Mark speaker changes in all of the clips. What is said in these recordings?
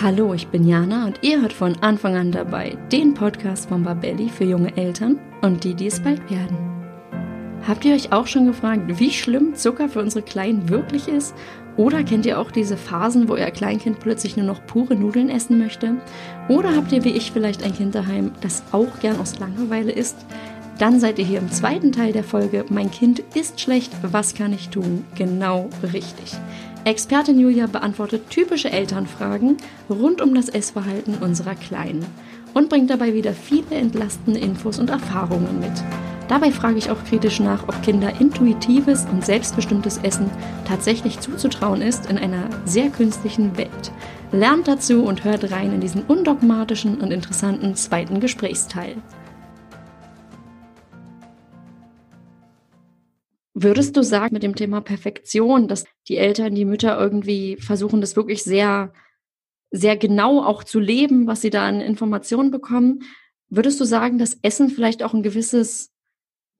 Speaker 1: Hallo, ich bin Jana und ihr hört von Anfang an dabei den Podcast von Babelli für junge Eltern und die, die es bald werden. Habt ihr euch auch schon gefragt, wie schlimm Zucker für unsere Kleinen wirklich ist? Oder kennt ihr auch diese Phasen, wo euer Kleinkind plötzlich nur noch pure Nudeln essen möchte? Oder habt ihr wie ich vielleicht ein Kind daheim, das auch gern aus Langeweile isst? Dann seid ihr hier im zweiten Teil der Folge Mein Kind ist schlecht, was kann ich tun? Genau richtig. Expertin Julia beantwortet typische Elternfragen rund um das Essverhalten unserer Kleinen und bringt dabei wieder viele entlastende Infos und Erfahrungen mit. Dabei frage ich auch kritisch nach, ob Kinder intuitives und selbstbestimmtes Essen tatsächlich zuzutrauen ist in einer sehr künstlichen Welt. Lernt dazu und hört rein in diesen undogmatischen und interessanten zweiten Gesprächsteil. Würdest du sagen, mit dem Thema Perfektion, dass die Eltern, die Mütter irgendwie versuchen, das wirklich sehr, sehr genau auch zu leben, was sie da an Informationen bekommen? Würdest du sagen, dass Essen vielleicht auch ein gewisses,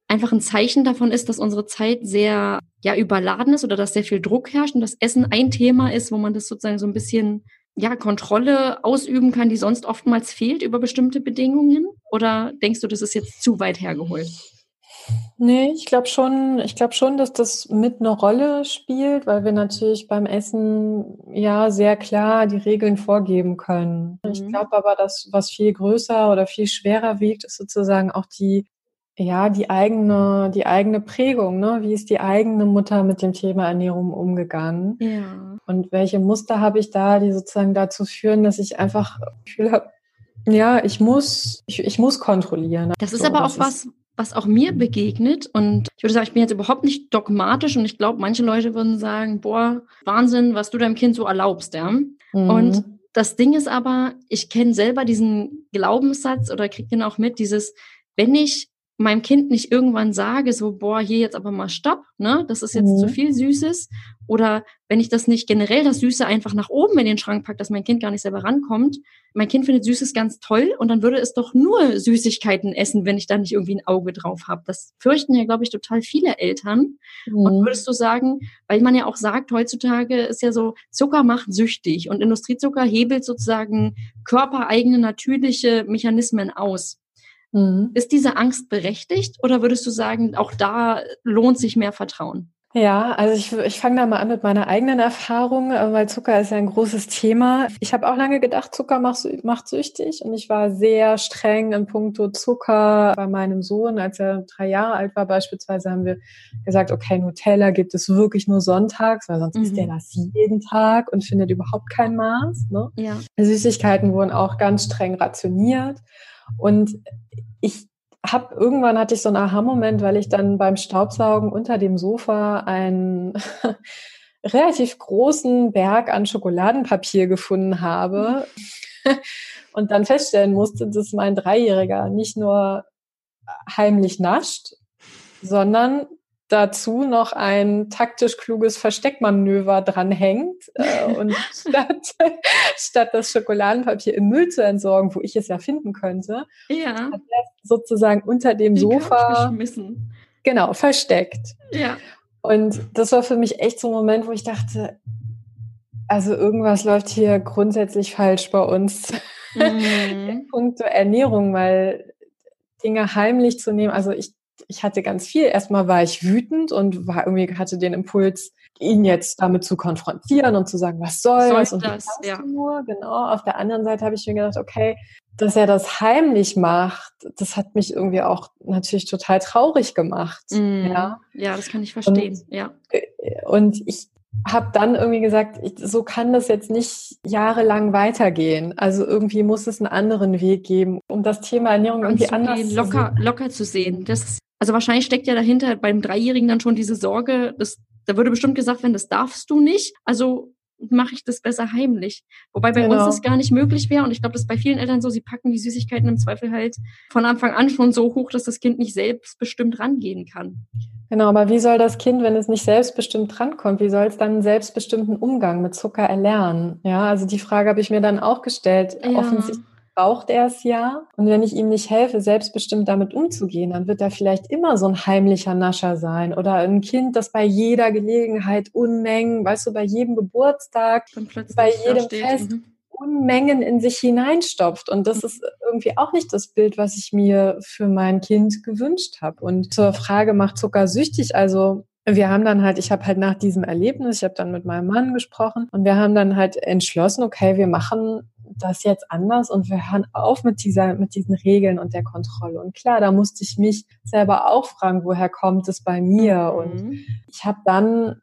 Speaker 1: einfach ein Zeichen davon ist, dass unsere Zeit sehr, ja, überladen ist oder dass sehr viel Druck herrscht und dass Essen ein Thema ist, wo man das sozusagen so ein bisschen, ja, Kontrolle ausüben kann, die sonst oftmals fehlt über bestimmte Bedingungen? Oder denkst du, das ist jetzt zu weit hergeholt?
Speaker 2: Nee, ich glaube schon, ich glaube schon, dass das mit eine Rolle spielt, weil wir natürlich beim Essen ja sehr klar die Regeln vorgeben können. Mhm. Ich glaube aber, dass was viel größer oder viel schwerer wiegt, ist sozusagen auch die ja, die eigene, die eigene Prägung, ne? Wie ist die eigene Mutter mit dem Thema Ernährung umgegangen? Ja. Und welche Muster habe ich da, die sozusagen dazu führen, dass ich einfach Gefühl habe, ja, ich muss, ich, ich muss kontrollieren.
Speaker 1: Das ist so, aber auch was, was auch mir begegnet. Und ich würde sagen, ich bin jetzt überhaupt nicht dogmatisch und ich glaube, manche Leute würden sagen, boah, Wahnsinn, was du deinem Kind so erlaubst, ja. Mhm. Und das Ding ist aber, ich kenne selber diesen Glaubenssatz oder kriege den auch mit, dieses, wenn ich meinem Kind nicht irgendwann sage, so, boah, hier jetzt aber mal stopp, ne, das ist jetzt mhm. zu viel Süßes. Oder wenn ich das nicht generell das Süße einfach nach oben in den Schrank packe, dass mein Kind gar nicht selber rankommt. Mein Kind findet Süßes ganz toll und dann würde es doch nur Süßigkeiten essen, wenn ich da nicht irgendwie ein Auge drauf habe. Das fürchten ja, glaube ich, total viele Eltern. Mhm. Und würdest du sagen, weil man ja auch sagt, heutzutage ist ja so, Zucker macht süchtig und Industriezucker hebelt sozusagen körpereigene natürliche Mechanismen aus. Mhm. Ist diese Angst berechtigt oder würdest du sagen, auch da lohnt sich mehr Vertrauen?
Speaker 2: Ja, also ich, ich fange da mal an mit meiner eigenen Erfahrung, äh, weil Zucker ist ja ein großes Thema. Ich habe auch lange gedacht, Zucker macht, macht süchtig und ich war sehr streng in puncto Zucker bei meinem Sohn. Als er drei Jahre alt war beispielsweise, haben wir gesagt, okay, Nutella gibt es wirklich nur sonntags, weil sonst mhm. isst er das jeden Tag und findet überhaupt kein Maß. Ne? Ja. Süßigkeiten wurden auch ganz streng rationiert. Und ich habe irgendwann hatte ich so einen Aha-Moment, weil ich dann beim Staubsaugen unter dem Sofa einen relativ großen Berg an Schokoladenpapier gefunden habe und dann feststellen musste, dass mein Dreijähriger nicht nur heimlich nascht, sondern dazu noch ein taktisch kluges Versteckmanöver dranhängt äh, und statt, statt das Schokoladenpapier im Müll zu entsorgen, wo ich es ja finden könnte, ja. hat er sozusagen unter dem Die Sofa genau versteckt. Ja. Und das war für mich echt so ein Moment, wo ich dachte, also irgendwas läuft hier grundsätzlich falsch bei uns. Mhm. Punkt Ernährung, weil Dinge heimlich zu nehmen. Also ich ich hatte ganz viel. Erstmal war ich wütend und war irgendwie hatte den Impuls, ihn jetzt damit zu konfrontieren und zu sagen, was soll's Soll und das, ja. nur. Genau. Auf der anderen Seite habe ich mir gedacht, okay, dass er das heimlich macht, das hat mich irgendwie auch natürlich total traurig gemacht.
Speaker 1: Mm, ja. ja, das kann ich verstehen. Und, ja. Äh,
Speaker 2: und ich habe dann irgendwie gesagt, ich, so kann das jetzt nicht jahrelang weitergehen. Also irgendwie muss es einen anderen Weg geben, um das Thema Ernährung irgendwie anders
Speaker 1: locker, zu locker zu sehen. Das also wahrscheinlich steckt ja dahinter beim Dreijährigen dann schon diese Sorge, dass, da würde bestimmt gesagt werden, das darfst du nicht. Also mache ich das besser heimlich. Wobei bei genau. uns das gar nicht möglich wäre. Und ich glaube, das ist bei vielen Eltern so, sie packen die Süßigkeiten im Zweifel halt von Anfang an schon so hoch, dass das Kind nicht selbstbestimmt rangehen kann.
Speaker 2: Genau, aber wie soll das Kind, wenn es nicht selbstbestimmt drankommt, wie soll es dann einen selbstbestimmten Umgang mit Zucker erlernen? Ja, also die Frage habe ich mir dann auch gestellt. Ja. Offensichtlich braucht er es ja. Und wenn ich ihm nicht helfe, selbstbestimmt damit umzugehen, dann wird er vielleicht immer so ein heimlicher Nascher sein oder ein Kind, das bei jeder Gelegenheit Unmengen, weißt du, bei jedem Geburtstag, bei jedem Fest, mhm. Unmengen in sich hineinstopft. Und das ist irgendwie auch nicht das Bild, was ich mir für mein Kind gewünscht habe. Und zur Frage, macht Zucker süchtig? Also wir haben dann halt, ich habe halt nach diesem Erlebnis, ich habe dann mit meinem Mann gesprochen und wir haben dann halt entschlossen, okay, wir machen das jetzt anders und wir hören auf mit dieser, mit diesen Regeln und der Kontrolle. Und klar, da musste ich mich selber auch fragen, woher kommt es bei mir? Mhm. Und ich habe dann,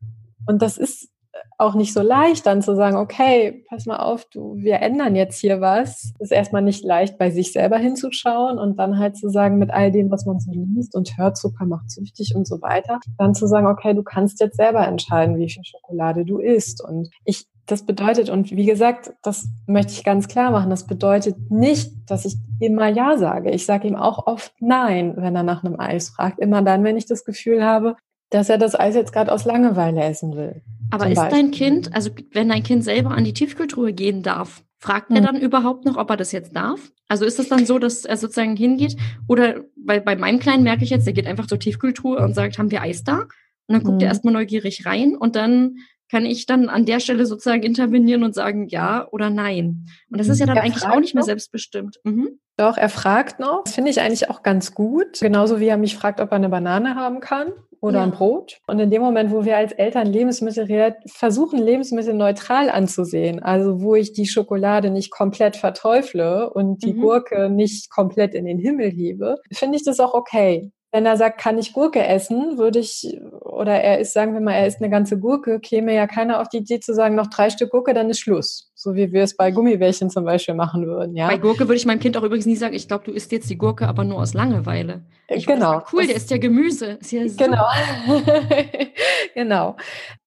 Speaker 2: und das ist auch nicht so leicht, dann zu sagen, okay, pass mal auf, du, wir ändern jetzt hier was. Ist erstmal nicht leicht, bei sich selber hinzuschauen und dann halt zu sagen, mit all dem, was man so liest und hört, Zucker macht süchtig und so weiter, dann zu sagen, okay, du kannst jetzt selber entscheiden, wie viel Schokolade du isst. Und ich das bedeutet, und wie gesagt, das möchte ich ganz klar machen, das bedeutet nicht, dass ich immer Ja sage. Ich sage ihm auch oft Nein, wenn er nach einem Eis fragt. Immer dann, wenn ich das Gefühl habe, dass er das Eis jetzt gerade aus Langeweile essen will.
Speaker 1: Aber ist Beispiel. dein Kind, also wenn dein Kind selber an die Tiefkultur gehen darf, fragt hm. er dann überhaupt noch, ob er das jetzt darf? Also ist es dann so, dass er sozusagen hingeht? Oder bei, bei meinem Kleinen merke ich jetzt, der geht einfach zur Tiefkultur und sagt, haben wir Eis da? Und dann guckt hm. er erstmal neugierig rein und dann kann ich dann an der Stelle sozusagen intervenieren und sagen ja oder nein. Und das ist ja dann er eigentlich auch nicht mehr selbstbestimmt. Mhm.
Speaker 2: Doch, er fragt noch. Das finde ich eigentlich auch ganz gut. Genauso wie er mich fragt, ob er eine Banane haben kann oder ja. ein Brot. Und in dem Moment, wo wir als Eltern Lebensmittel versuchen, Lebensmittel neutral anzusehen, also wo ich die Schokolade nicht komplett verteufle und die mhm. Gurke nicht komplett in den Himmel hebe, finde ich das auch okay. Wenn er sagt, kann ich Gurke essen, würde ich, oder er ist, sagen wir mal, er isst eine ganze Gurke, käme ja keiner auf die Idee zu sagen, noch drei Stück Gurke, dann ist Schluss. So wie wir es bei Gummibärchen zum Beispiel machen würden, ja.
Speaker 1: Bei Gurke würde ich meinem Kind auch übrigens nie sagen, ich glaube, du isst jetzt die Gurke, aber nur aus Langeweile. Ich
Speaker 2: genau.
Speaker 1: Sagen, cool, der isst ja Gemüse. Ist ja
Speaker 2: genau. genau.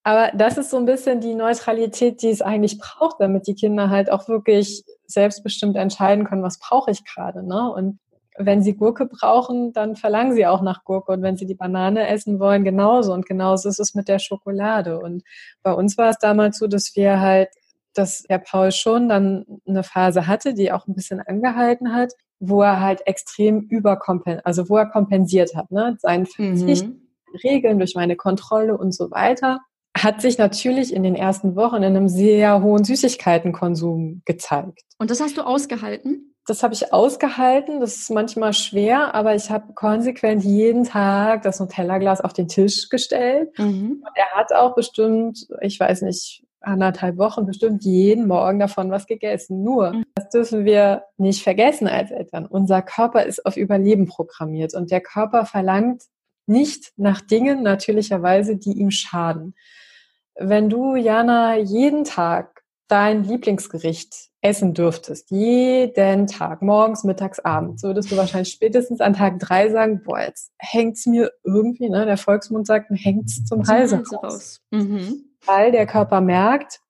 Speaker 2: Aber das ist so ein bisschen die Neutralität, die es eigentlich braucht, damit die Kinder halt auch wirklich selbstbestimmt entscheiden können, was brauche ich gerade. Ne? Und wenn sie Gurke brauchen, dann verlangen sie auch nach Gurke. Und wenn sie die Banane essen wollen, genauso. Und genauso ist es mit der Schokolade. Und bei uns war es damals so, dass wir halt, dass Herr Paul schon dann eine Phase hatte, die auch ein bisschen angehalten hat, wo er halt extrem überkompensiert, also wo er kompensiert hat, ne? Seinen Verzicht, mhm. Regeln durch meine Kontrolle und so weiter hat sich natürlich in den ersten Wochen in einem sehr hohen Süßigkeitenkonsum gezeigt.
Speaker 1: Und das hast du ausgehalten?
Speaker 2: Das habe ich ausgehalten. Das ist manchmal schwer, aber ich habe konsequent jeden Tag das Nutella-Glas auf den Tisch gestellt. Mhm. Und er hat auch bestimmt, ich weiß nicht, anderthalb Wochen bestimmt jeden Morgen davon was gegessen. Nur, mhm. das dürfen wir nicht vergessen als Eltern. Unser Körper ist auf Überleben programmiert und der Körper verlangt nicht nach Dingen natürlicherweise, die ihm schaden. Wenn du, Jana, jeden Tag dein Lieblingsgericht essen dürftest, jeden Tag, morgens, mittags, abends, würdest du wahrscheinlich spätestens an Tag drei sagen, boah, jetzt hängt's mir irgendwie, ne, der Volksmund sagt, hängt's zum, zum Halse raus. raus. Mhm. Weil der Körper merkt,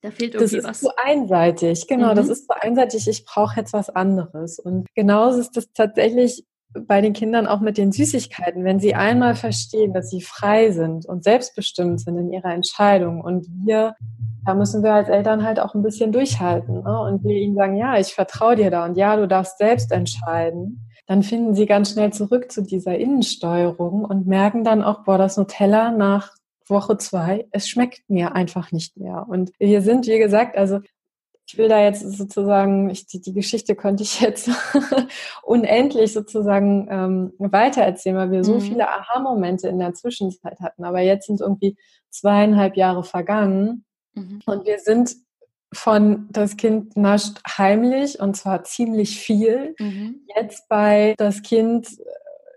Speaker 1: da fehlt irgendwie
Speaker 2: das ist
Speaker 1: was.
Speaker 2: zu einseitig, genau, mhm. das ist zu einseitig, ich brauche jetzt was anderes. Und genauso ist das tatsächlich bei den Kindern auch mit den Süßigkeiten, wenn sie einmal verstehen, dass sie frei sind und selbstbestimmt sind in ihrer Entscheidung und wir, da müssen wir als Eltern halt auch ein bisschen durchhalten ne? und wir ihnen sagen, ja, ich vertraue dir da und ja, du darfst selbst entscheiden, dann finden sie ganz schnell zurück zu dieser Innensteuerung und merken dann auch, boah, das Nutella nach Woche zwei, es schmeckt mir einfach nicht mehr. Und wir sind, wie gesagt, also ich will da jetzt sozusagen, ich, die, die Geschichte könnte ich jetzt unendlich sozusagen ähm, weitererzählen, weil wir so mhm. viele Aha-Momente in der Zwischenzeit hatten. Aber jetzt sind irgendwie zweieinhalb Jahre vergangen mhm. und wir sind von das Kind nascht heimlich und zwar ziemlich viel. Mhm. Jetzt bei das Kind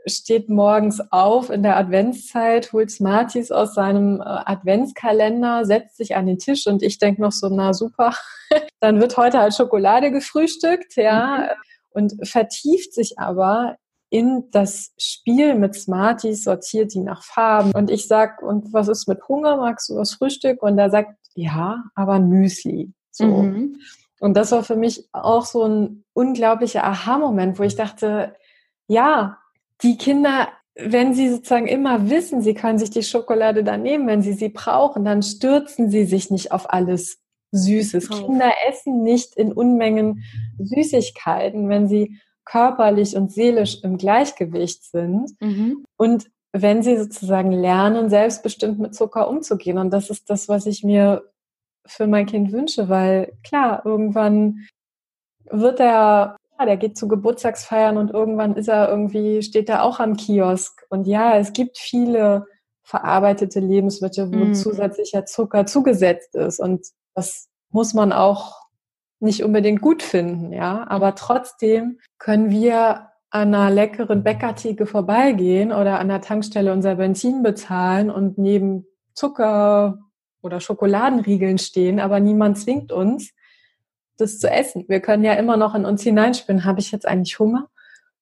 Speaker 2: steht morgens auf in der Adventszeit, holt Smarties aus seinem äh, Adventskalender, setzt sich an den Tisch und ich denke noch so, na super, dann wird heute halt Schokolade gefrühstückt, ja, mhm. und vertieft sich aber in das Spiel mit Smarties, sortiert die nach Farben. Und ich sag, und was ist mit Hunger? Magst du was Frühstück? Und er sagt, ja, aber ein Müsli. So. Mhm. Und das war für mich auch so ein unglaublicher Aha-Moment, wo ich dachte, ja, die Kinder, wenn sie sozusagen immer wissen, sie können sich die Schokolade dann nehmen, wenn sie sie brauchen, dann stürzen sie sich nicht auf alles Süßes. Oh. Kinder essen nicht in Unmengen Süßigkeiten, wenn sie körperlich und seelisch im Gleichgewicht sind. Mhm. Und wenn sie sozusagen lernen, selbstbestimmt mit Zucker umzugehen. Und das ist das, was ich mir für mein Kind wünsche, weil klar, irgendwann wird er, ja, der geht zu Geburtstagsfeiern und irgendwann ist er irgendwie, steht er auch am Kiosk. Und ja, es gibt viele verarbeitete Lebensmittel, wo mhm. zusätzlicher Zucker zugesetzt ist. Und das muss man auch nicht unbedingt gut finden, ja. Aber trotzdem können wir an einer leckeren Bäckertheke vorbeigehen oder an der Tankstelle unser Benzin bezahlen und neben Zucker oder Schokoladenriegeln stehen, aber niemand zwingt uns, das zu essen. Wir können ja immer noch in uns hineinspinnen. Habe ich jetzt eigentlich Hunger?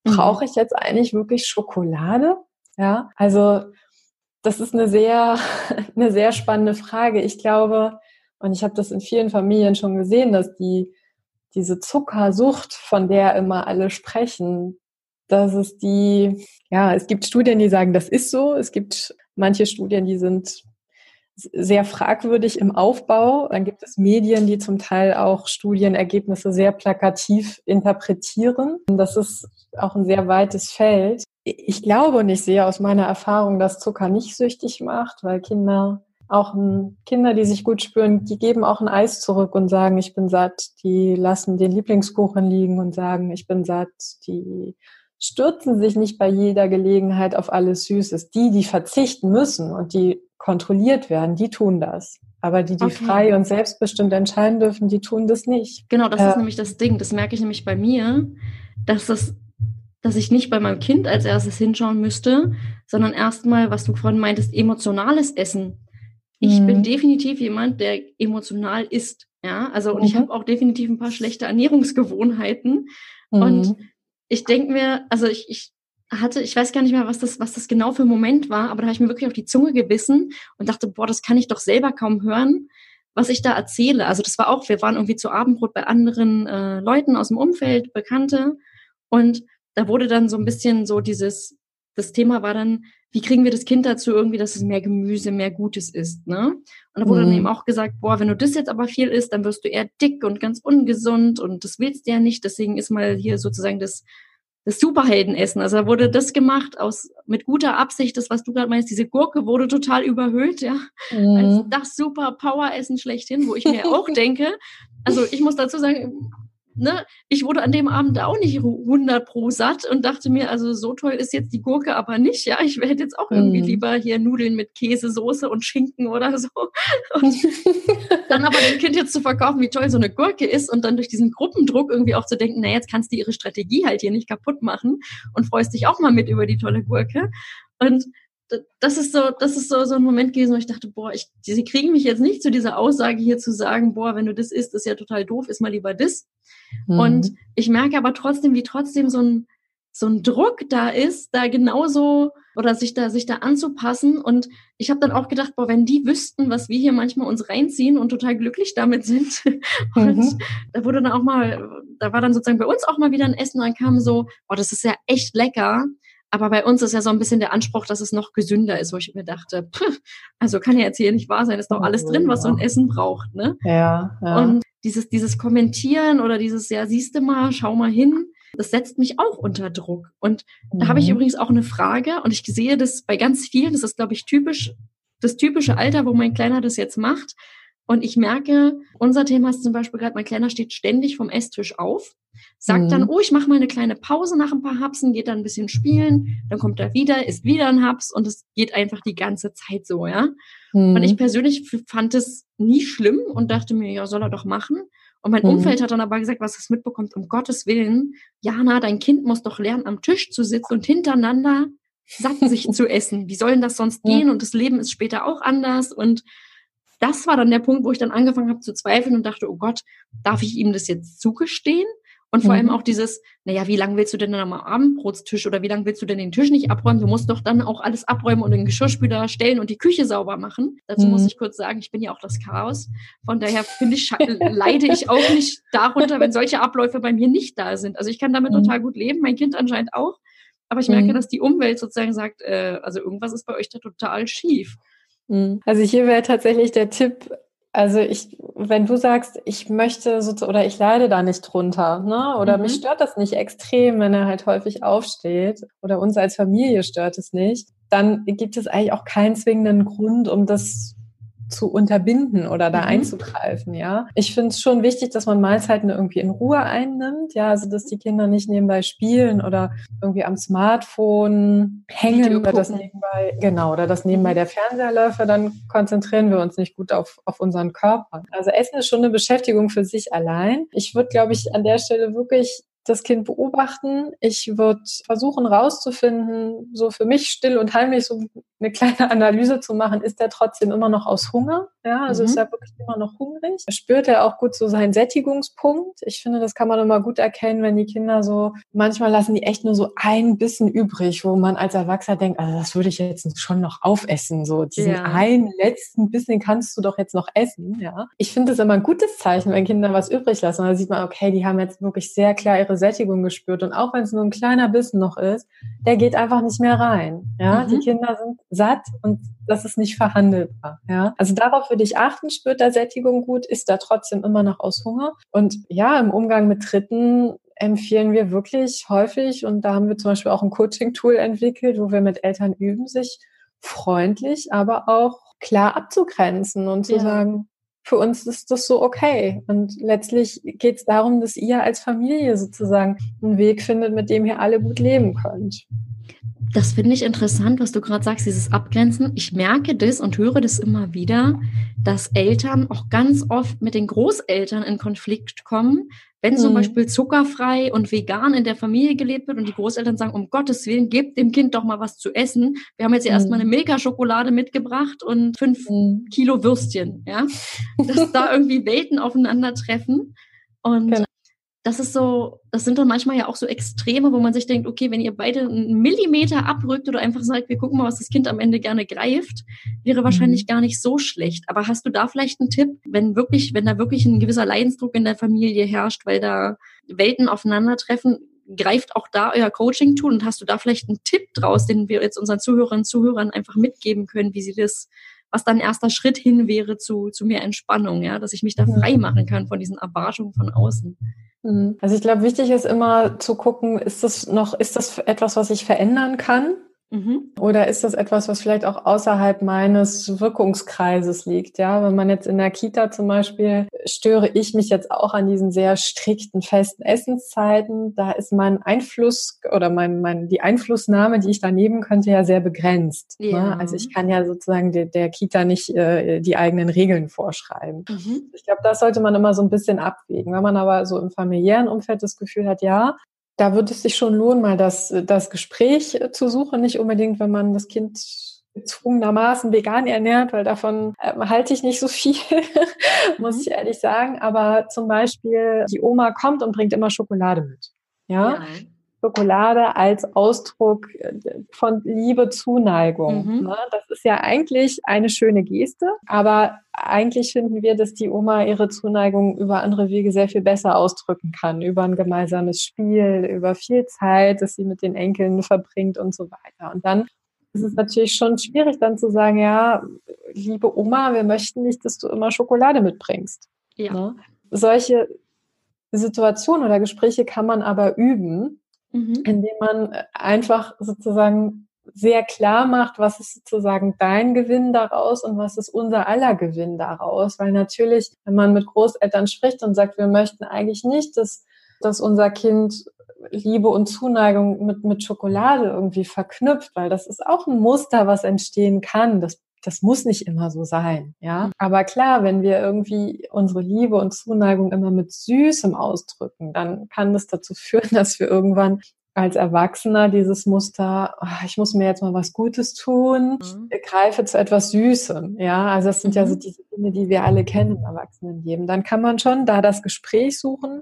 Speaker 2: Mhm. Brauche ich jetzt eigentlich wirklich Schokolade? Ja, also das ist eine sehr, eine sehr spannende Frage. Ich glaube, und ich habe das in vielen Familien schon gesehen, dass die diese Zuckersucht, von der immer alle sprechen, dass es die, ja, es gibt Studien, die sagen, das ist so. Es gibt manche Studien, die sind sehr fragwürdig im Aufbau. Dann gibt es Medien, die zum Teil auch Studienergebnisse sehr plakativ interpretieren. Das ist auch ein sehr weites Feld. Ich glaube und ich sehe aus meiner Erfahrung, dass Zucker nicht süchtig macht, weil Kinder auch ein, Kinder, die sich gut spüren, die geben auch ein Eis zurück und sagen, ich bin satt. Die lassen den Lieblingskuchen liegen und sagen, ich bin satt. Die stürzen sich nicht bei jeder Gelegenheit auf alles Süßes. Die, die verzichten müssen und die kontrolliert werden, die tun das. Aber die, die okay. frei und selbstbestimmt entscheiden dürfen, die tun das nicht.
Speaker 1: Genau, das äh, ist nämlich das Ding. Das merke ich nämlich bei mir, dass das, dass ich nicht bei meinem Kind als erstes hinschauen müsste, sondern erstmal, was du vorhin meintest, emotionales Essen. Ich mhm. bin definitiv jemand, der emotional isst. Ja, also und mhm. ich habe auch definitiv ein paar schlechte Ernährungsgewohnheiten. Mhm. Und ich denke mir, also ich, ich hatte, ich weiß gar nicht mehr, was das, was das genau für ein Moment war, aber da habe ich mir wirklich auf die Zunge gebissen und dachte, boah, das kann ich doch selber kaum hören, was ich da erzähle. Also das war auch, wir waren irgendwie zu Abendbrot bei anderen äh, Leuten aus dem Umfeld, Bekannte und da wurde dann so ein bisschen so dieses, das Thema war dann, wie kriegen wir das Kind dazu irgendwie, dass es mehr Gemüse, mehr Gutes isst, ne? Und da wurde mhm. dann eben auch gesagt, boah, wenn du das jetzt aber viel isst, dann wirst du eher dick und ganz ungesund und das willst du ja nicht. Deswegen ist mal hier sozusagen das, das Superheldenessen. Also da wurde das gemacht aus, mit guter Absicht, das, was du gerade meinst, diese Gurke wurde total überhöht, ja. Mhm. Als das super Poweressen schlechthin, wo ich mir auch denke, also ich muss dazu sagen, ne, ich wurde an dem Abend auch nicht 100 pro satt und dachte mir, also so toll ist jetzt die Gurke aber nicht, ja, ich hätte jetzt auch irgendwie mm. lieber hier Nudeln mit Käsesoße und Schinken oder so. Und dann aber dem Kind jetzt zu verkaufen, wie toll so eine Gurke ist und dann durch diesen Gruppendruck irgendwie auch zu denken, na jetzt kannst du ihre Strategie halt hier nicht kaputt machen und freust dich auch mal mit über die tolle Gurke. Und das ist so, das ist so, so ein Moment gewesen, wo ich dachte, boah, ich, sie kriegen mich jetzt nicht zu dieser Aussage hier zu sagen, boah, wenn du das isst, ist ja total doof, ist mal lieber das. Mhm. Und ich merke aber trotzdem, wie trotzdem so ein, so ein Druck da ist, da genauso oder sich da sich da anzupassen. Und ich habe dann auch gedacht, boah, wenn die wüssten, was wir hier manchmal uns reinziehen und total glücklich damit sind. und mhm. da wurde dann auch mal, da war dann sozusagen bei uns auch mal wieder ein Essen und dann kam so, boah, das ist ja echt lecker. Aber bei uns ist ja so ein bisschen der Anspruch, dass es noch gesünder ist, wo ich mir dachte, pff, also kann ja jetzt hier nicht wahr sein, ist doch alles drin, was so ein Essen braucht, ne?
Speaker 2: Ja, ja.
Speaker 1: Und dieses, dieses Kommentieren oder dieses, ja, siehst du mal, schau mal hin, das setzt mich auch unter Druck. Und mhm. da habe ich mhm. übrigens auch eine Frage und ich sehe das bei ganz vielen, das ist, glaube ich, typisch, das typische Alter, wo mein Kleiner das jetzt macht. Und ich merke, unser Thema ist zum Beispiel gerade, mein Kleiner steht ständig vom Esstisch auf, sagt mhm. dann, oh, ich mache mal eine kleine Pause nach ein paar Hapsen, geht dann ein bisschen spielen, dann kommt er wieder, isst wieder ein Haps und es geht einfach die ganze Zeit so, ja. Mhm. Und ich persönlich fand es nie schlimm und dachte mir, ja, soll er doch machen. Und mein mhm. Umfeld hat dann aber gesagt, was es mitbekommt, um Gottes Willen, Jana, dein Kind muss doch lernen, am Tisch zu sitzen und hintereinander satt sich zu essen. Wie soll denn das sonst gehen? Und das Leben ist später auch anders und das war dann der Punkt, wo ich dann angefangen habe zu zweifeln und dachte, oh Gott, darf ich ihm das jetzt zugestehen? Und vor mhm. allem auch dieses, naja, wie lange willst du denn dann am Abendbrotstisch oder wie lange willst du denn den Tisch nicht abräumen? Du musst doch dann auch alles abräumen und den Geschirrspüler stellen und die Küche sauber machen. Dazu mhm. muss ich kurz sagen, ich bin ja auch das Chaos. Von daher finde ich, leide ich auch nicht darunter, wenn solche Abläufe bei mir nicht da sind. Also ich kann damit mhm. total gut leben, mein Kind anscheinend auch. Aber ich merke, mhm. dass die Umwelt sozusagen sagt, äh, also irgendwas ist bei euch da total schief.
Speaker 2: Mhm. Also hier wäre tatsächlich der Tipp, also ich, wenn du sagst, ich möchte so oder ich leide da nicht drunter, ne? Oder mhm. mich stört das nicht extrem, wenn er halt häufig aufsteht oder uns als Familie stört es nicht, dann gibt es eigentlich auch keinen zwingenden Grund, um das zu unterbinden oder da mhm. einzugreifen, ja. Ich finde es schon wichtig, dass man Mahlzeiten irgendwie in Ruhe einnimmt, ja, also dass die Kinder nicht nebenbei spielen oder irgendwie am Smartphone hängen oder das nebenbei, genau, oder das nebenbei mhm. der Fernseher läuft, dann konzentrieren wir uns nicht gut auf, auf unseren Körper. Also Essen ist schon eine Beschäftigung für sich allein. Ich würde, glaube ich, an der Stelle wirklich das Kind beobachten. Ich würde versuchen rauszufinden, so für mich still und heimlich so eine kleine Analyse zu machen, ist er trotzdem immer noch aus Hunger? Ja, also mhm. ist er wirklich immer noch hungrig? Spürt er auch gut so seinen Sättigungspunkt? Ich finde, das kann man immer gut erkennen, wenn die Kinder so, manchmal lassen die echt nur so ein Bissen übrig, wo man als Erwachsener denkt, also das würde ich jetzt schon noch aufessen. So diesen ja. einen letzten Bissen kannst du doch jetzt noch essen. Ja, ich finde es immer ein gutes Zeichen, wenn Kinder was übrig lassen. Da sieht man, okay, die haben jetzt wirklich sehr klar ihre Sättigung gespürt und auch wenn es nur ein kleiner Bissen noch ist, der geht einfach nicht mehr rein. Ja, mhm. die Kinder sind satt und das ist nicht verhandelbar. Ja, also darauf würde ich achten. Spürt er Sättigung gut? Ist er trotzdem immer noch aus Hunger? Und ja, im Umgang mit Dritten empfehlen wir wirklich häufig und da haben wir zum Beispiel auch ein Coaching-Tool entwickelt, wo wir mit Eltern üben, sich freundlich, aber auch klar abzugrenzen und zu ja. sagen, für uns ist das so okay. Und letztlich geht es darum, dass ihr als Familie sozusagen einen Weg findet, mit dem ihr alle gut leben könnt.
Speaker 1: Das finde ich interessant, was du gerade sagst, dieses Abgrenzen. Ich merke das und höre das immer wieder, dass Eltern auch ganz oft mit den Großeltern in Konflikt kommen, wenn zum mhm. Beispiel zuckerfrei und vegan in der Familie gelebt wird und die Großeltern sagen, um Gottes Willen, gebt dem Kind doch mal was zu essen. Wir haben jetzt ja mhm. erstmal eine Milka-Schokolade mitgebracht und fünf mhm. Kilo Würstchen, ja. Dass da irgendwie Welten aufeinandertreffen. Und genau das ist so, das sind dann manchmal ja auch so Extreme, wo man sich denkt, okay, wenn ihr beide einen Millimeter abrückt oder einfach sagt, wir gucken mal, was das Kind am Ende gerne greift, wäre wahrscheinlich mhm. gar nicht so schlecht. Aber hast du da vielleicht einen Tipp, wenn wirklich, wenn da wirklich ein gewisser Leidensdruck in der Familie herrscht, weil da Welten aufeinandertreffen, greift auch da euer Coaching-Tool und hast du da vielleicht einen Tipp draus, den wir jetzt unseren Zuhörerinnen und Zuhörern einfach mitgeben können, wie sie das was dann erster Schritt hin wäre zu, zu mehr Entspannung, ja, dass ich mich da frei machen kann von diesen Erwartungen von außen.
Speaker 2: Mhm. Also ich glaube, wichtig ist immer zu gucken, ist das noch, ist das etwas, was ich verändern kann? Mhm. Oder ist das etwas, was vielleicht auch außerhalb meines Wirkungskreises liegt? Ja, wenn man jetzt in der Kita zum Beispiel, störe ich mich jetzt auch an diesen sehr strikten, festen Essenszeiten. Da ist mein Einfluss oder mein, mein, die Einflussnahme, die ich da nehmen könnte, ja sehr begrenzt. Ne? Ja. Ne? Also ich kann ja sozusagen der, der Kita nicht äh, die eigenen Regeln vorschreiben. Mhm. Ich glaube, das sollte man immer so ein bisschen abwägen. Wenn man aber so im familiären Umfeld das Gefühl hat, ja, da würde es sich schon lohnen, mal das, das Gespräch zu suchen, nicht unbedingt, wenn man das Kind gezwungenermaßen vegan ernährt, weil davon äh, halte ich nicht so viel, muss ich ehrlich sagen. Aber zum Beispiel, die Oma kommt und bringt immer Schokolade mit. Ja. ja. Schokolade als Ausdruck äh, von Liebe, Zuneigung. Mhm. Ne? Das ist ja eigentlich eine schöne Geste, aber eigentlich finden wir, dass die Oma ihre Zuneigung über andere Wege sehr viel besser ausdrücken kann, über ein gemeinsames Spiel, über viel Zeit, das sie mit den Enkeln verbringt und so weiter. Und dann ist es natürlich schon schwierig, dann zu sagen, ja, liebe Oma, wir möchten nicht, dass du immer Schokolade mitbringst. Ja. Ne? Solche Situationen oder Gespräche kann man aber üben, mhm. indem man einfach sozusagen sehr klar macht, was ist sozusagen dein Gewinn daraus und was ist unser aller Gewinn daraus. Weil natürlich, wenn man mit Großeltern spricht und sagt, wir möchten eigentlich nicht, dass, dass unser Kind Liebe und Zuneigung mit, mit Schokolade irgendwie verknüpft, weil das ist auch ein Muster, was entstehen kann. Das das muss nicht immer so sein, ja. Mhm. Aber klar, wenn wir irgendwie unsere Liebe und Zuneigung immer mit Süßem ausdrücken, dann kann das dazu führen, dass wir irgendwann als Erwachsener dieses Muster, oh, ich muss mir jetzt mal was Gutes tun, mhm. greife zu etwas Süßem. Ja, also das sind mhm. ja so diese Dinge, die wir alle kennen im Erwachsenenleben. Dann kann man schon da das Gespräch suchen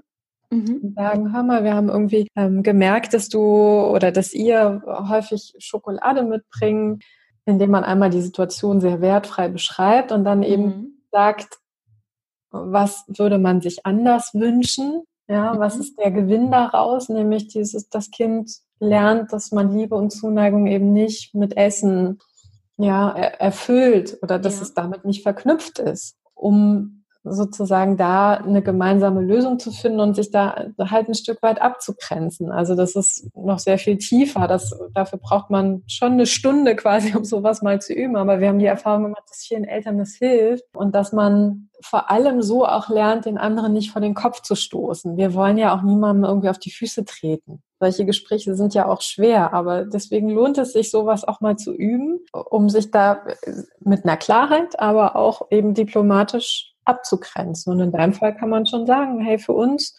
Speaker 2: mhm. und sagen, hör mal, wir haben irgendwie ähm, gemerkt, dass du oder dass ihr häufig Schokolade mitbringt indem man einmal die Situation sehr wertfrei beschreibt und dann eben mhm. sagt, was würde man sich anders wünschen? Ja, mhm. was ist der Gewinn daraus? Nämlich dieses, das Kind lernt, dass man Liebe und Zuneigung eben nicht mit Essen ja, erfüllt oder dass ja. es damit nicht verknüpft ist, um sozusagen da eine gemeinsame Lösung zu finden und sich da halt ein Stück weit abzugrenzen. Also das ist noch sehr viel tiefer. Das, dafür braucht man schon eine Stunde quasi, um sowas mal zu üben. Aber wir haben die Erfahrung gemacht, dass vielen Eltern das hilft und dass man vor allem so auch lernt, den anderen nicht vor den Kopf zu stoßen. Wir wollen ja auch niemandem irgendwie auf die Füße treten. Solche Gespräche sind ja auch schwer, aber deswegen lohnt es sich, sowas auch mal zu üben, um sich da mit einer Klarheit, aber auch eben diplomatisch abzugrenzen. Und in deinem Fall kann man schon sagen, hey, für uns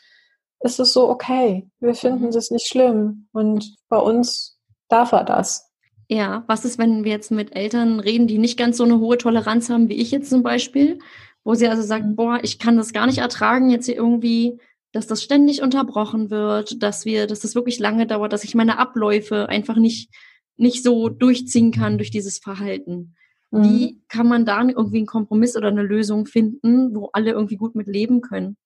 Speaker 2: ist es so okay. Wir finden das nicht schlimm. Und bei uns darf er das.
Speaker 1: Ja, was ist, wenn wir jetzt mit Eltern reden, die nicht ganz so eine hohe Toleranz haben wie ich jetzt zum Beispiel, wo sie also sagen, mhm. boah, ich kann das gar nicht ertragen, jetzt hier irgendwie, dass das ständig unterbrochen wird, dass wir, dass das wirklich lange dauert, dass ich meine Abläufe einfach nicht, nicht so durchziehen kann durch dieses Verhalten. Mhm. Wie kann man da irgendwie einen Kompromiss oder eine Lösung finden, wo alle irgendwie gut mit leben können?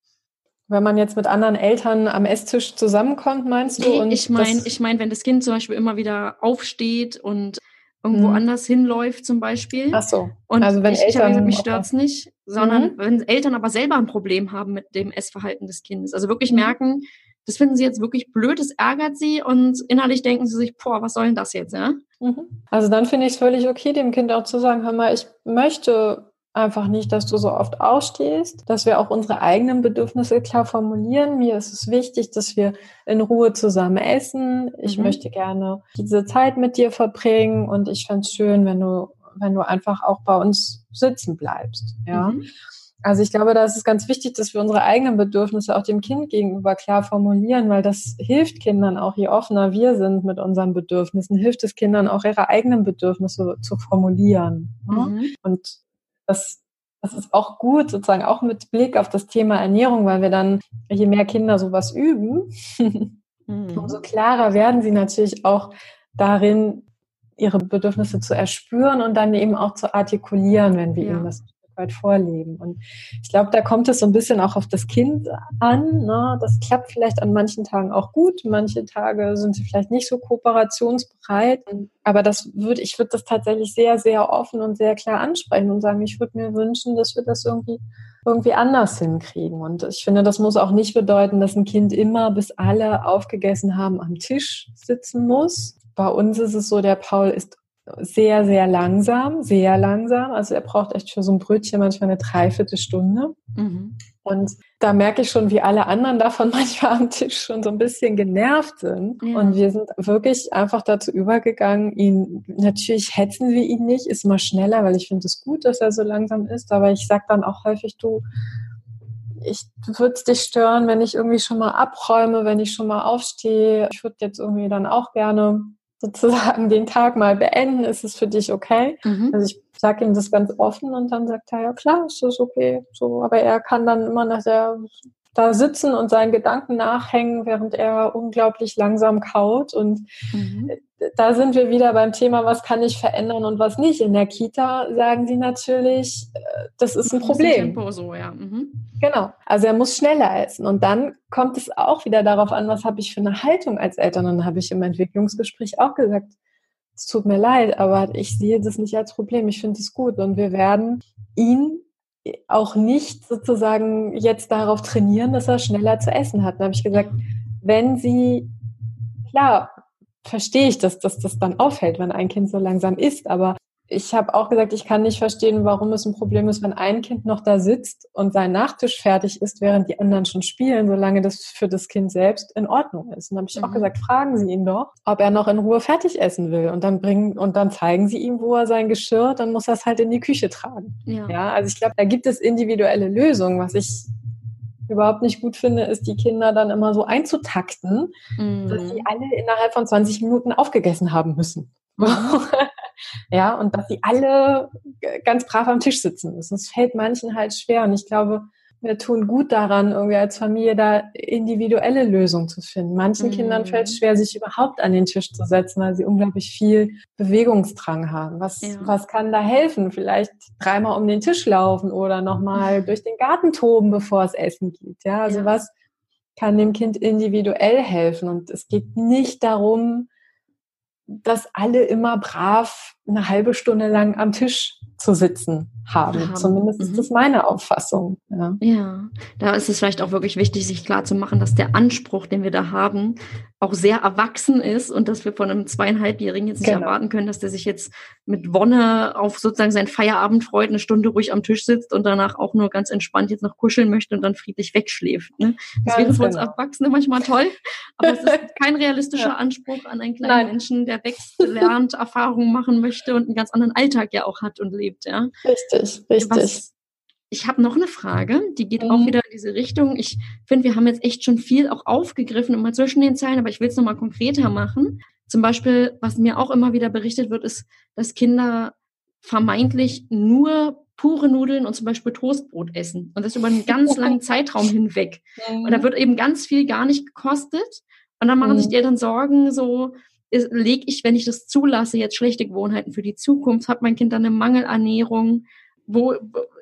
Speaker 2: Wenn man jetzt mit anderen Eltern am Esstisch zusammenkommt, meinst du?
Speaker 1: Nee, ich meine, ich meine, wenn das Kind zum Beispiel immer wieder aufsteht und irgendwo mhm. anders hinläuft zum Beispiel.
Speaker 2: Ach so.
Speaker 1: Und also wenn ich, Eltern ich, mich stört's nicht, sondern mhm. wenn Eltern aber selber ein Problem haben mit dem Essverhalten des Kindes. Also wirklich mhm. merken, das finden sie jetzt wirklich blöd, das ärgert sie und innerlich denken sie sich, boah, was soll denn das jetzt, ja?
Speaker 2: Mhm. Also dann finde ich es völlig okay, dem Kind auch zu sagen, hör mal, ich möchte einfach nicht, dass du so oft ausstehst, dass wir auch unsere eigenen Bedürfnisse klar formulieren. Mir ist es wichtig, dass wir in Ruhe zusammen essen. Ich mhm. möchte gerne diese Zeit mit dir verbringen und ich fände es schön, wenn du, wenn du einfach auch bei uns sitzen bleibst. Ja. Mhm. Also ich glaube, da ist es ganz wichtig, dass wir unsere eigenen Bedürfnisse auch dem Kind gegenüber klar formulieren, weil das hilft Kindern auch, je offener wir sind mit unseren Bedürfnissen, hilft es Kindern auch ihre eigenen Bedürfnisse zu formulieren. Mhm. Und das, das ist auch gut, sozusagen auch mit Blick auf das Thema Ernährung, weil wir dann, je mehr Kinder sowas üben, mhm. umso klarer werden sie natürlich auch darin, ihre Bedürfnisse zu erspüren und dann eben auch zu artikulieren, wenn wir ja. ihnen das weit vorleben. Und ich glaube, da kommt es so ein bisschen auch auf das Kind an. Ne? Das klappt vielleicht an manchen Tagen auch gut, manche Tage sind sie vielleicht nicht so kooperationsbereit. Aber das würde, ich würde das tatsächlich sehr, sehr offen und sehr klar ansprechen und sagen, ich würde mir wünschen, dass wir das irgendwie irgendwie anders hinkriegen. Und ich finde, das muss auch nicht bedeuten, dass ein Kind immer, bis alle aufgegessen haben, am Tisch sitzen muss. Bei uns ist es so, der Paul ist sehr, sehr langsam, sehr langsam. Also er braucht echt für so ein Brötchen manchmal eine Dreiviertelstunde. Mhm. Und da merke ich schon, wie alle anderen davon manchmal am Tisch schon so ein bisschen genervt sind. Ja. Und wir sind wirklich einfach dazu übergegangen, ihn, natürlich hetzen wir ihn nicht, ist mal schneller, weil ich finde es gut, dass er so langsam ist. Aber ich sage dann auch häufig, du, ich würde es dich stören, wenn ich irgendwie schon mal abräume, wenn ich schon mal aufstehe. Ich würde jetzt irgendwie dann auch gerne sozusagen den Tag mal beenden, ist es für dich okay? Mhm. Also ich sage ihm das ganz offen und dann sagt er, ja klar, ist das okay. So, aber er kann dann immer nach der da sitzen und seinen Gedanken nachhängen, während er unglaublich langsam kaut. Und mhm. da sind wir wieder beim Thema, was kann ich verändern und was nicht. In der Kita sagen sie natürlich, äh, das ist ein Problem. Tempo so, ja. Mhm. Genau. Also er muss schneller essen. Und dann kommt es auch wieder darauf an, was habe ich für eine Haltung als Eltern. Und dann habe ich im Entwicklungsgespräch auch gesagt, es tut mir leid, aber ich sehe das nicht als Problem. Ich finde es gut. Und wir werden ihn auch nicht sozusagen jetzt darauf trainieren, dass er schneller zu essen hat. Da habe ich gesagt, wenn Sie, klar, verstehe ich, dass, dass das dann auffällt, wenn ein Kind so langsam isst, aber ich habe auch gesagt, ich kann nicht verstehen, warum es ein Problem ist, wenn ein Kind noch da sitzt und sein Nachtisch fertig ist, während die anderen schon spielen, solange das für das Kind selbst in Ordnung ist. Und dann habe ich mhm. auch gesagt, fragen Sie ihn doch, ob er noch in Ruhe fertig essen will. Und dann bringen und dann zeigen Sie ihm, wo er sein Geschirr, dann muss er es halt in die Küche tragen. Ja, ja also ich glaube, da gibt es individuelle Lösungen. Was ich überhaupt nicht gut finde, ist, die Kinder dann immer so einzutakten, mhm. dass sie alle innerhalb von 20 Minuten aufgegessen haben müssen. Ja, und dass sie alle ganz brav am Tisch sitzen müssen. Es fällt manchen halt schwer und ich glaube, wir tun gut daran, irgendwie als Familie da individuelle Lösungen zu finden. Manchen mhm. Kindern fällt es schwer, sich überhaupt an den Tisch zu setzen, weil sie unglaublich viel Bewegungsdrang haben. Was, ja. was kann da helfen? Vielleicht dreimal um den Tisch laufen oder nochmal durch den Garten toben, bevor es Essen gibt. Ja, also ja. was kann dem Kind individuell helfen? Und es geht nicht darum, dass alle immer brav eine halbe Stunde lang am Tisch zu sitzen haben. haben. Zumindest mhm. ist das meine Auffassung.
Speaker 1: Ja. ja, da ist es vielleicht auch wirklich wichtig, sich klar zu machen, dass der Anspruch, den wir da haben, auch sehr erwachsen ist und dass wir von einem zweieinhalbjährigen jetzt nicht genau. erwarten können, dass der sich jetzt mit Wonne auf sozusagen seinen Feierabend freut, eine Stunde ruhig am Tisch sitzt und danach auch nur ganz entspannt jetzt noch kuscheln möchte und dann friedlich wegschläft. Ne? Das ganz wäre für genau. uns Erwachsene manchmal toll, aber es ist kein realistischer ja. Anspruch an einen kleinen Nein. Menschen, der wächst, lernt, Erfahrungen machen möchte und einen ganz anderen Alltag ja auch hat und lebt. Ja?
Speaker 2: Richtig, richtig. Was,
Speaker 1: ich habe noch eine Frage, die geht mhm. auch wieder in diese Richtung. Ich finde, wir haben jetzt echt schon viel auch aufgegriffen, immer zwischen den Zeilen, aber ich will es nochmal konkreter machen. Zum Beispiel, was mir auch immer wieder berichtet wird, ist, dass Kinder vermeintlich nur pure Nudeln und zum Beispiel Toastbrot essen. Und das über einen ganz langen Zeitraum hinweg. Mhm. Und da wird eben ganz viel gar nicht gekostet. Und dann machen mhm. sich die Eltern Sorgen, so, lege ich, wenn ich das zulasse, jetzt schlechte Gewohnheiten für die Zukunft? Hat mein Kind dann eine Mangelernährung? Wo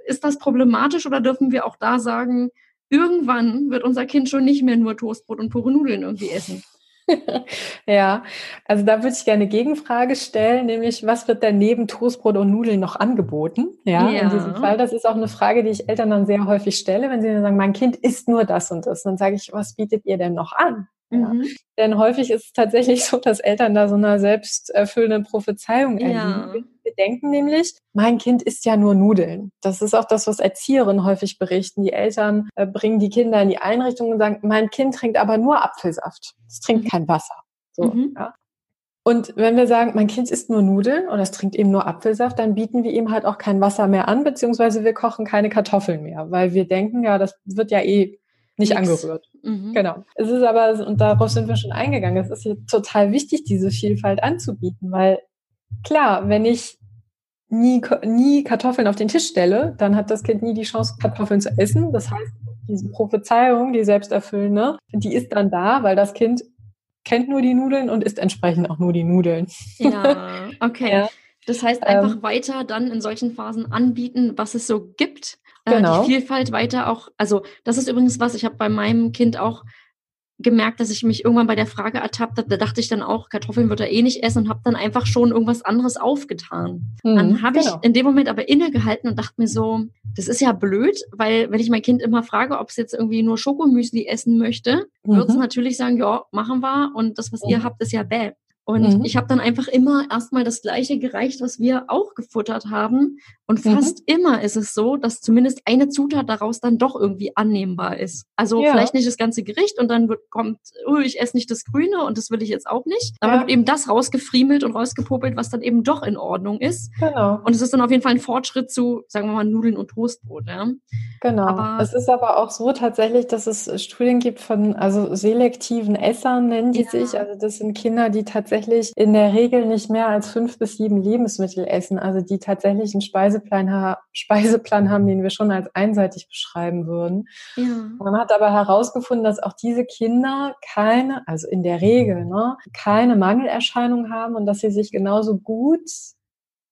Speaker 1: ist das problematisch oder dürfen wir auch da sagen, irgendwann wird unser Kind schon nicht mehr nur Toastbrot und pure Nudeln irgendwie essen?
Speaker 2: ja, also da würde ich gerne Gegenfrage stellen, nämlich was wird denn neben Toastbrot und Nudeln noch angeboten? Ja, ja, in diesem Fall. Das ist auch eine Frage, die ich Eltern dann sehr häufig stelle, wenn sie dann sagen, mein Kind isst nur das und das. Dann sage ich, was bietet ihr denn noch an? Ja. Mhm. Denn häufig ist es tatsächlich so, dass Eltern da so einer selbsterfüllenden Prophezeiung erliegen. Wir denken nämlich, mein Kind isst ja nur Nudeln. Das ist auch das, was Erzieherinnen häufig berichten. Die Eltern äh, bringen die Kinder in die Einrichtung und sagen, mein Kind trinkt aber nur Apfelsaft. Es trinkt mhm. kein Wasser. So, mhm. ja. Und wenn wir sagen, mein Kind isst nur Nudeln oder es trinkt eben nur Apfelsaft, dann bieten wir ihm halt auch kein Wasser mehr an, beziehungsweise wir kochen keine Kartoffeln mehr, weil wir denken, ja, das wird ja eh nicht Nix. angerührt. Mhm. Genau. Es ist aber, und darauf sind wir schon eingegangen, es ist hier total wichtig, diese Vielfalt anzubieten, weil klar, wenn ich nie, nie Kartoffeln auf den Tisch stelle, dann hat das Kind nie die Chance, Kartoffeln zu essen. Das heißt, diese Prophezeiung, die selbsterfüllende, die ist dann da, weil das Kind kennt nur die Nudeln und isst entsprechend auch nur die Nudeln.
Speaker 1: Ja, okay. ja. Das heißt, einfach ähm, weiter dann in solchen Phasen anbieten, was es so gibt genau. die Vielfalt weiter auch, also das ist übrigens was, ich habe bei meinem Kind auch gemerkt, dass ich mich irgendwann bei der Frage ertappt habe, da dachte ich dann auch, Kartoffeln wird er eh nicht essen und habe dann einfach schon irgendwas anderes aufgetan. Mhm, dann habe genau. ich in dem Moment aber innegehalten und dachte mir so, das ist ja blöd, weil wenn ich mein Kind immer frage, ob es jetzt irgendwie nur Schokomüsli essen möchte, mhm. wird es natürlich sagen, ja, machen wir und das, was mhm. ihr habt, ist ja bäh. Und mhm. ich habe dann einfach immer erstmal das gleiche gereicht, was wir auch gefuttert haben. Und mhm. fast mhm. immer ist es so, dass zumindest eine Zutat daraus dann doch irgendwie annehmbar ist. Also ja. vielleicht nicht das ganze Gericht und dann wird, kommt, oh, ich esse nicht das Grüne und das will ich jetzt auch nicht. Aber ja. wird eben das rausgefriemelt und rausgepopelt, was dann eben doch in Ordnung ist. Genau. Und es ist dann auf jeden Fall ein Fortschritt zu, sagen wir mal, Nudeln und Toastbrot. Ja?
Speaker 2: Genau. Aber es ist aber auch so tatsächlich, dass es Studien gibt von, also selektiven Essern nennen die ja. sich. Also das sind Kinder, die tatsächlich in der Regel nicht mehr als fünf bis sieben Lebensmittel essen. Also die tatsächlich einen Speiseplan, Speiseplan haben, den wir schon als einseitig beschreiben würden. Ja. Man hat aber herausgefunden, dass auch diese Kinder keine, also in der Regel, ne, keine Mangelerscheinung haben und dass sie sich genauso gut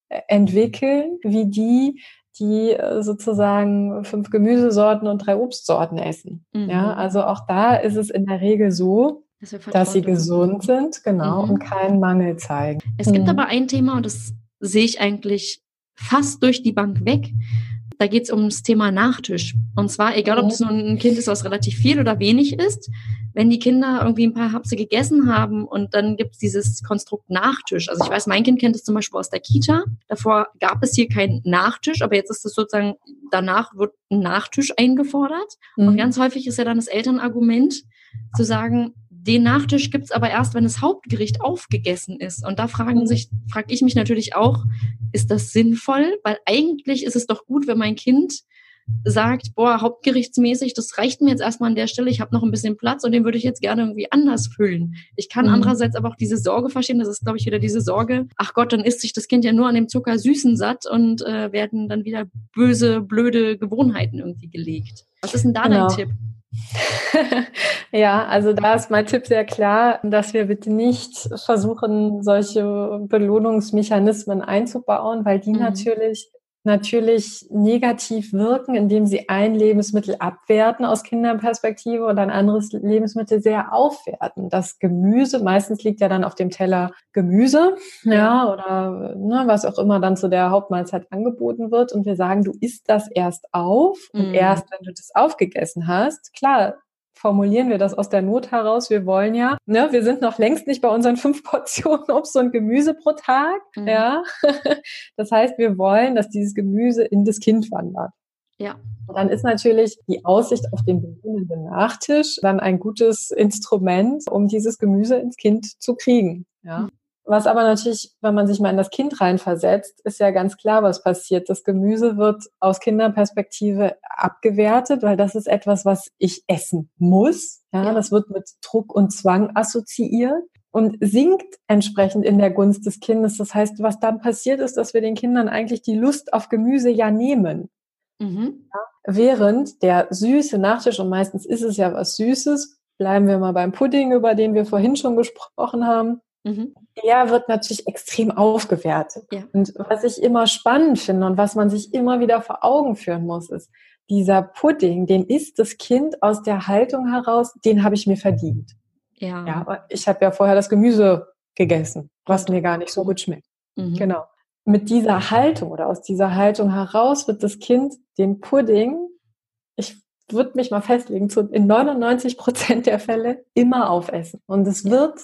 Speaker 2: äh, entwickeln wie die, die äh, sozusagen fünf Gemüsesorten und drei Obstsorten essen. Mhm. Ja, also auch da ist es in der Regel so, dass, dass sie gesund sind, genau, mhm. und keinen Mangel zeigen.
Speaker 1: Es mhm. gibt aber ein Thema und das sehe ich eigentlich fast durch die Bank weg. Da geht es ums Thema Nachtisch. Und zwar, egal ob es nun ein Kind ist, was relativ viel oder wenig ist, wenn die Kinder irgendwie ein paar Hapse gegessen haben und dann gibt es dieses Konstrukt Nachtisch. Also ich weiß, mein Kind kennt es zum Beispiel aus der Kita. Davor gab es hier keinen Nachtisch, aber jetzt ist es sozusagen, danach wird ein Nachtisch eingefordert. Mhm. Und ganz häufig ist ja dann das Elternargument zu sagen, den Nachtisch gibt's aber erst, wenn das Hauptgericht aufgegessen ist. Und da fragen mhm. sich, frage ich mich natürlich auch, ist das sinnvoll? Weil eigentlich ist es doch gut, wenn mein Kind sagt, boah, hauptgerichtsmäßig, das reicht mir jetzt erstmal an der Stelle, ich habe noch ein bisschen Platz und den würde ich jetzt gerne irgendwie anders füllen. Ich kann mhm. andererseits aber auch diese Sorge verstehen, das ist, glaube ich, wieder diese Sorge, ach Gott, dann isst sich das Kind ja nur an dem Zucker süßen satt und äh, werden dann wieder böse, blöde Gewohnheiten irgendwie gelegt. Was ist denn da genau. dein Tipp?
Speaker 2: ja, also da ist mein Tipp sehr klar, dass wir bitte nicht versuchen, solche Belohnungsmechanismen einzubauen, weil die mhm. natürlich natürlich negativ wirken, indem sie ein Lebensmittel abwerten aus Kinderperspektive und ein anderes Lebensmittel sehr aufwerten. Das Gemüse, meistens liegt ja dann auf dem Teller Gemüse, ja, oder ne, was auch immer dann zu der Hauptmahlzeit angeboten wird. Und wir sagen, du isst das erst auf und mm. erst wenn du das aufgegessen hast, klar, formulieren wir das aus der Not heraus. Wir wollen ja, ne, wir sind noch längst nicht bei unseren fünf Portionen Obst und Gemüse pro Tag. Mhm. Ja. Das heißt, wir wollen, dass dieses Gemüse in das Kind wandert.
Speaker 1: Ja.
Speaker 2: Und dann ist natürlich die Aussicht auf den beginnenden Nachtisch dann ein gutes Instrument, um dieses Gemüse ins Kind zu kriegen. Ja. Mhm. Was aber natürlich, wenn man sich mal in das Kind reinversetzt, ist ja ganz klar, was passiert. Das Gemüse wird aus Kinderperspektive abgewertet, weil das ist etwas, was ich essen muss. Ja, ja. das wird mit Druck und Zwang assoziiert und sinkt entsprechend in der Gunst des Kindes. Das heißt, was dann passiert ist, dass wir den Kindern eigentlich die Lust auf Gemüse ja nehmen. Mhm. Ja, während der süße Nachtisch, und meistens ist es ja was Süßes, bleiben wir mal beim Pudding, über den wir vorhin schon gesprochen haben, Mhm. Der wird natürlich extrem aufgewertet. Ja. Und was ich immer spannend finde und was man sich immer wieder vor Augen führen muss, ist, dieser Pudding, den isst das Kind aus der Haltung heraus, den habe ich mir verdient. Ja. ja ich habe ja vorher das Gemüse gegessen, was mir gar nicht so gut schmeckt. Mhm. Genau. Mit dieser Haltung oder aus dieser Haltung heraus wird das Kind den Pudding, ich würde mich mal festlegen, in 99 Prozent der Fälle immer aufessen. Und es wird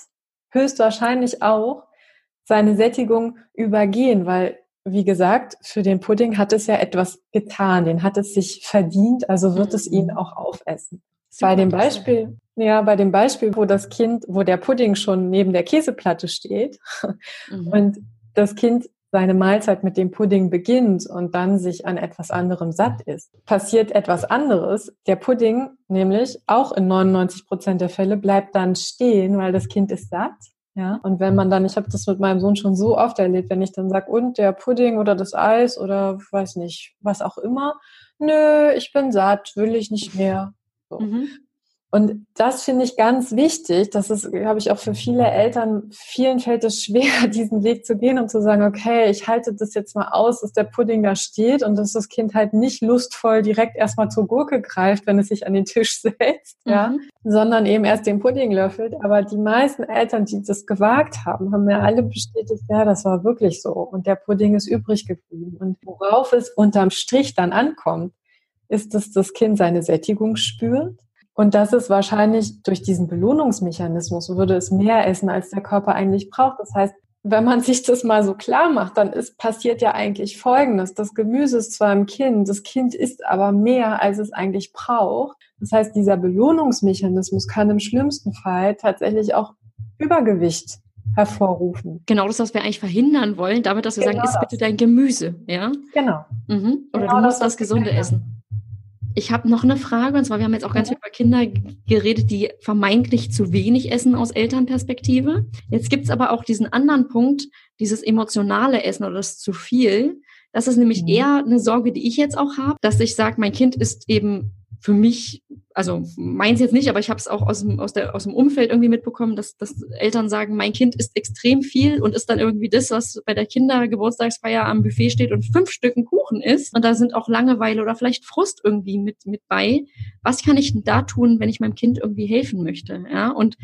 Speaker 2: höchstwahrscheinlich auch seine Sättigung übergehen, weil, wie gesagt, für den Pudding hat es ja etwas getan, den hat es sich verdient, also wird es ihn mhm. auch aufessen. Bei dem Beispiel, ja, bei dem Beispiel, wo das Kind, wo der Pudding schon neben der Käseplatte steht mhm. und das Kind seine Mahlzeit mit dem Pudding beginnt und dann sich an etwas anderem satt ist, passiert etwas anderes. Der Pudding nämlich auch in 99 Prozent der Fälle bleibt dann stehen, weil das Kind ist satt. Ja, und wenn man dann, ich habe das mit meinem Sohn schon so oft erlebt, wenn ich dann sage, und der Pudding oder das Eis oder weiß nicht, was auch immer, nö, ich bin satt, will ich nicht mehr. So. Mhm. Und das finde ich ganz wichtig. Das ist, glaube ich, auch für viele Eltern, vielen fällt es schwer, diesen Weg zu gehen und zu sagen, okay, ich halte das jetzt mal aus, dass der Pudding da steht und dass das Kind halt nicht lustvoll direkt erstmal zur Gurke greift, wenn es sich an den Tisch setzt, mhm. ja, sondern eben erst den Pudding löffelt. Aber die meisten Eltern, die das gewagt haben, haben mir alle bestätigt, ja, das war wirklich so. Und der Pudding ist übrig geblieben. Und worauf es unterm Strich dann ankommt, ist, dass das Kind seine Sättigung spürt und das ist wahrscheinlich durch diesen Belohnungsmechanismus, würde es mehr essen, als der Körper eigentlich braucht. Das heißt, wenn man sich das mal so klar macht, dann ist, passiert ja eigentlich Folgendes. Das Gemüse ist zwar im Kind, das Kind isst aber mehr, als es eigentlich braucht. Das heißt, dieser Belohnungsmechanismus kann im schlimmsten Fall tatsächlich auch Übergewicht hervorrufen.
Speaker 1: Genau das, was wir eigentlich verhindern wollen, damit, dass wir genau sagen, iss bitte dein Gemüse, ja?
Speaker 2: Genau.
Speaker 1: Mhm. Oder genau du musst das, das Gesunde essen. Ich habe noch eine Frage, und zwar, wir haben jetzt auch ganz viel über Kinder geredet, die vermeintlich zu wenig essen aus Elternperspektive. Jetzt gibt es aber auch diesen anderen Punkt, dieses emotionale Essen oder das zu viel. Das ist nämlich mhm. eher eine Sorge, die ich jetzt auch habe, dass ich sage, mein Kind ist eben für mich, also meins jetzt nicht, aber ich habe es auch aus dem, aus, der, aus dem Umfeld irgendwie mitbekommen, dass, dass Eltern sagen, mein Kind isst extrem viel und ist dann irgendwie das, was bei der Kindergeburtstagsfeier am Buffet steht und fünf Stücken Kuchen isst. Und da sind auch Langeweile oder vielleicht Frust irgendwie mit, mit bei. Was kann ich denn da tun, wenn ich meinem Kind irgendwie helfen möchte? Ja, und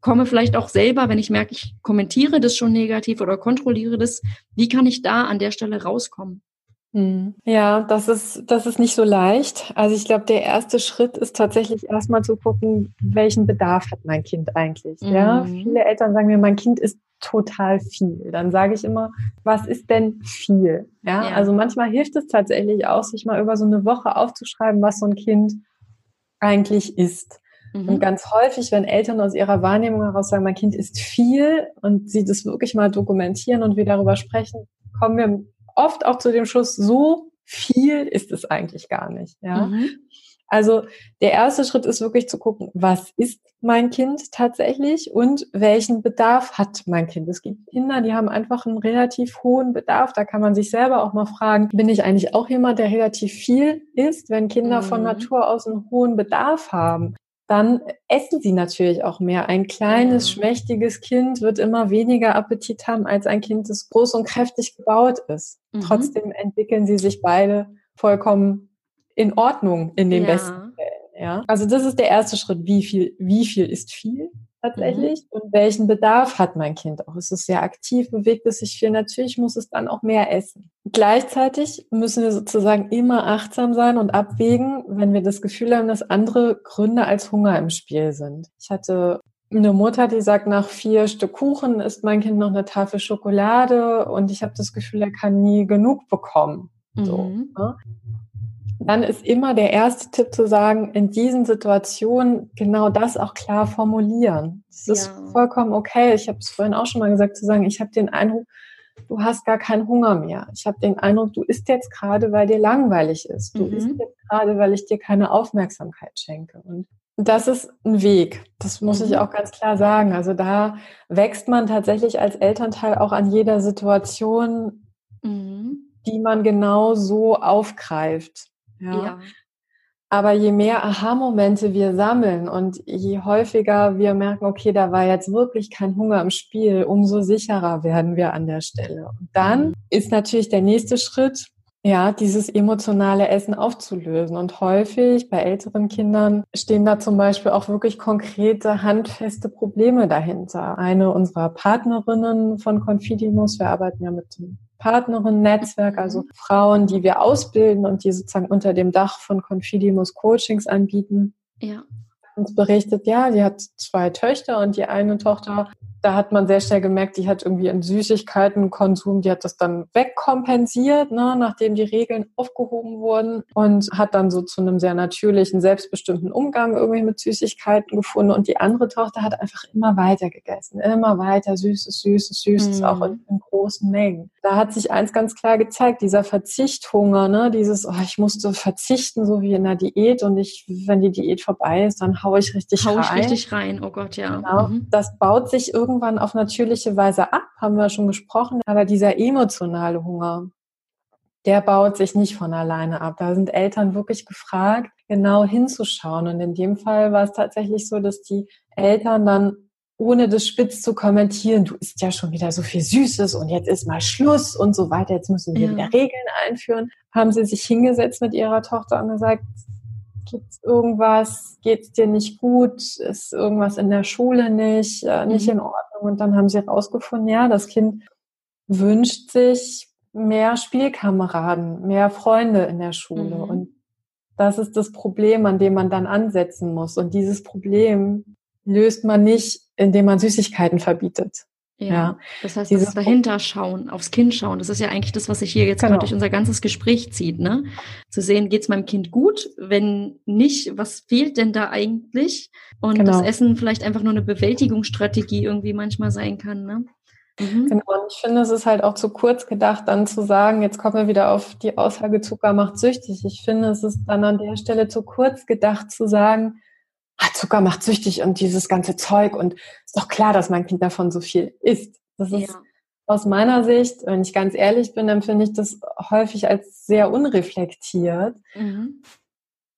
Speaker 1: komme vielleicht auch selber, wenn ich merke, ich kommentiere das schon negativ oder kontrolliere das, wie kann ich da an der Stelle rauskommen?
Speaker 2: Hm. Ja, das ist, das ist nicht so leicht. Also ich glaube, der erste Schritt ist tatsächlich erstmal zu gucken, welchen Bedarf hat mein Kind eigentlich. Mhm. Ja, viele Eltern sagen mir, mein Kind ist total viel. Dann sage ich immer, was ist denn viel? Ja? ja, also manchmal hilft es tatsächlich auch, sich mal über so eine Woche aufzuschreiben, was so ein Kind eigentlich ist. Mhm. Und ganz häufig, wenn Eltern aus ihrer Wahrnehmung heraus sagen, mein Kind ist viel und sie das wirklich mal dokumentieren und wir darüber sprechen, kommen wir oft auch zu dem Schluss, so viel ist es eigentlich gar nicht. Ja. Mhm. Also der erste Schritt ist wirklich zu gucken, was ist mein Kind tatsächlich und welchen Bedarf hat mein Kind. Es gibt Kinder, die haben einfach einen relativ hohen Bedarf. Da kann man sich selber auch mal fragen, bin ich eigentlich auch jemand, der relativ viel isst, wenn Kinder mhm. von Natur aus einen hohen Bedarf haben? Dann essen sie natürlich auch mehr. Ein kleines, schmächtiges Kind wird immer weniger Appetit haben als ein Kind, das groß und kräftig gebaut ist. Mhm. Trotzdem entwickeln sie sich beide vollkommen in Ordnung in den ja. besten Fällen. Ja, also das ist der erste Schritt. Wie viel, wie viel ist viel tatsächlich? Mhm. Und welchen Bedarf hat mein Kind auch? Ist es sehr aktiv? Bewegt es sich viel? Natürlich muss es dann auch mehr essen. Gleichzeitig müssen wir sozusagen immer achtsam sein und abwägen, wenn wir das Gefühl haben, dass andere Gründe als Hunger im Spiel sind. Ich hatte eine Mutter, die sagt, nach vier Stück Kuchen isst mein Kind noch eine Tafel Schokolade und ich habe das Gefühl, er kann nie genug bekommen. So, mhm. ne? Dann ist immer der erste Tipp zu sagen, in diesen Situationen genau das auch klar formulieren. Das ja. ist vollkommen okay. Ich habe es vorhin auch schon mal gesagt, zu sagen, ich habe den Eindruck, du hast gar keinen Hunger mehr. Ich habe den Eindruck, du isst jetzt gerade, weil dir langweilig ist. Du mhm. isst jetzt gerade, weil ich dir keine Aufmerksamkeit schenke. Und das ist ein Weg. Das muss mhm. ich auch ganz klar sagen. Also da wächst man tatsächlich als Elternteil auch an jeder Situation, mhm. die man genau so aufgreift. Ja. ja. Aber je mehr Aha-Momente wir sammeln und je häufiger wir merken, okay, da war jetzt wirklich kein Hunger im Spiel, umso sicherer werden wir an der Stelle. Und dann mhm. ist natürlich der nächste Schritt, ja, dieses emotionale Essen aufzulösen. Und häufig bei älteren Kindern stehen da zum Beispiel auch wirklich konkrete, handfeste Probleme dahinter. Eine unserer Partnerinnen von Confidimus, wir arbeiten ja mit dem Partnerinnen-Netzwerk, also Frauen, die wir ausbilden und die sozusagen unter dem Dach von Confidimus Coachings anbieten. Ja. Uns berichtet, ja, sie hat zwei Töchter und die eine Tochter da hat man sehr schnell gemerkt, die hat irgendwie einen Süßigkeitenkonsum, die hat das dann wegkompensiert, ne, nachdem die Regeln aufgehoben wurden und hat dann so zu einem sehr natürlichen, selbstbestimmten Umgang irgendwie mit Süßigkeiten gefunden. Und die andere Tochter hat einfach immer weiter gegessen, immer weiter Süßes, Süßes, Süßes, mhm. auch in, in, großen Mengen. Da hat sich eins ganz klar gezeigt, dieser Verzichthunger, ne, dieses, oh, ich musste verzichten, so wie in der Diät und ich, wenn die Diät vorbei ist, dann hau ich richtig hau rein. Hau ich
Speaker 1: richtig rein, oh Gott, ja.
Speaker 2: Genau. Mhm. Das baut sich irgendwie irgendwann auf natürliche Weise ab, haben wir schon gesprochen, aber dieser emotionale Hunger, der baut sich nicht von alleine ab. Da sind Eltern wirklich gefragt, genau hinzuschauen. Und in dem Fall war es tatsächlich so, dass die Eltern dann ohne das spitz zu kommentieren, du isst ja schon wieder so viel Süßes und jetzt ist mal Schluss und so weiter, jetzt müssen wir ja. wieder Regeln einführen, haben sie sich hingesetzt mit ihrer Tochter und gesagt, Gibt es irgendwas? Geht es dir nicht gut? Ist irgendwas in der Schule nicht, äh, nicht mhm. in Ordnung? Und dann haben sie herausgefunden, ja, das Kind wünscht sich mehr Spielkameraden, mehr Freunde in der Schule. Mhm. Und das ist das Problem, an dem man dann ansetzen muss. Und dieses Problem löst man nicht, indem man Süßigkeiten verbietet.
Speaker 1: Ja, ja. das heißt, das dahinter schauen, aufs Kind schauen. Das ist ja eigentlich das, was sich hier jetzt genau. durch unser ganzes Gespräch zieht, ne? Zu sehen, geht's meinem Kind gut? Wenn nicht, was fehlt denn da eigentlich? Und genau. das Essen vielleicht einfach nur eine Bewältigungsstrategie irgendwie manchmal sein kann, ne?
Speaker 2: Mhm. Genau, und ich finde, es ist halt auch zu kurz gedacht, dann zu sagen, jetzt kommen wir wieder auf die Aussage, Zucker macht süchtig. Ich finde, es ist dann an der Stelle zu kurz gedacht zu sagen, ah, Zucker macht süchtig und dieses ganze Zeug und ist doch klar, dass mein Kind davon so viel isst. Das ist ja. aus meiner Sicht, wenn ich ganz ehrlich bin, empfinde ich das häufig als sehr unreflektiert. Mhm.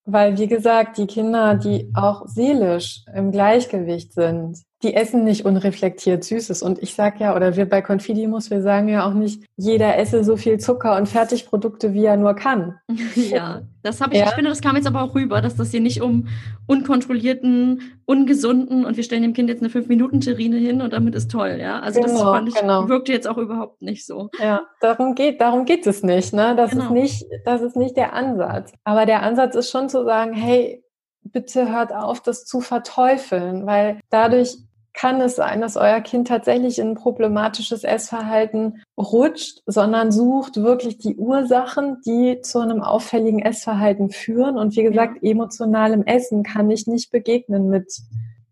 Speaker 2: Weil, wie gesagt, die Kinder, die auch seelisch im Gleichgewicht sind, die essen nicht unreflektiert Süßes. Und ich sage ja, oder wir bei Confidimus, wir sagen ja auch nicht, jeder esse so viel Zucker und Fertigprodukte, wie er nur kann.
Speaker 1: Ja, das habe ich, ja. ich finde, das kam jetzt aber auch rüber, dass das hier nicht um unkontrollierten, ungesunden und wir stellen dem Kind jetzt eine 5-Minuten-Terrine hin und damit ist toll, ja. Also genau, das fand ich, genau. wirkte jetzt auch überhaupt nicht so.
Speaker 2: Ja, darum geht, darum geht es nicht, ne? Das genau. ist nicht, das ist nicht der Ansatz. Aber der Ansatz ist schon zu sagen, hey, bitte hört auf, das zu verteufeln, weil dadurch kann es sein, dass euer Kind tatsächlich in ein problematisches Essverhalten rutscht, sondern sucht wirklich die Ursachen, die zu einem auffälligen Essverhalten führen. Und wie gesagt, emotionalem Essen kann ich nicht begegnen mit,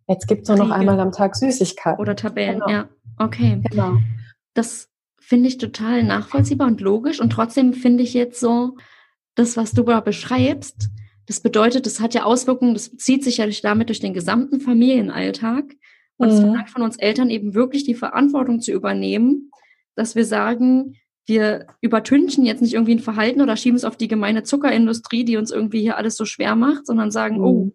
Speaker 2: jetzt gibt es nur noch einmal am Tag Süßigkeit.
Speaker 1: Oder Tabellen, genau. ja. Okay. Genau. Das finde ich total nachvollziehbar und logisch. Und trotzdem finde ich jetzt so, das, was du da beschreibst, das bedeutet, das hat ja Auswirkungen, das zieht sich ja damit durch den gesamten Familienalltag. Und es mhm. verlangt von uns Eltern eben wirklich die Verantwortung zu übernehmen, dass wir sagen, wir übertünchen jetzt nicht irgendwie ein Verhalten oder schieben es auf die gemeine Zuckerindustrie, die uns irgendwie hier alles so schwer macht, sondern sagen, mhm. oh,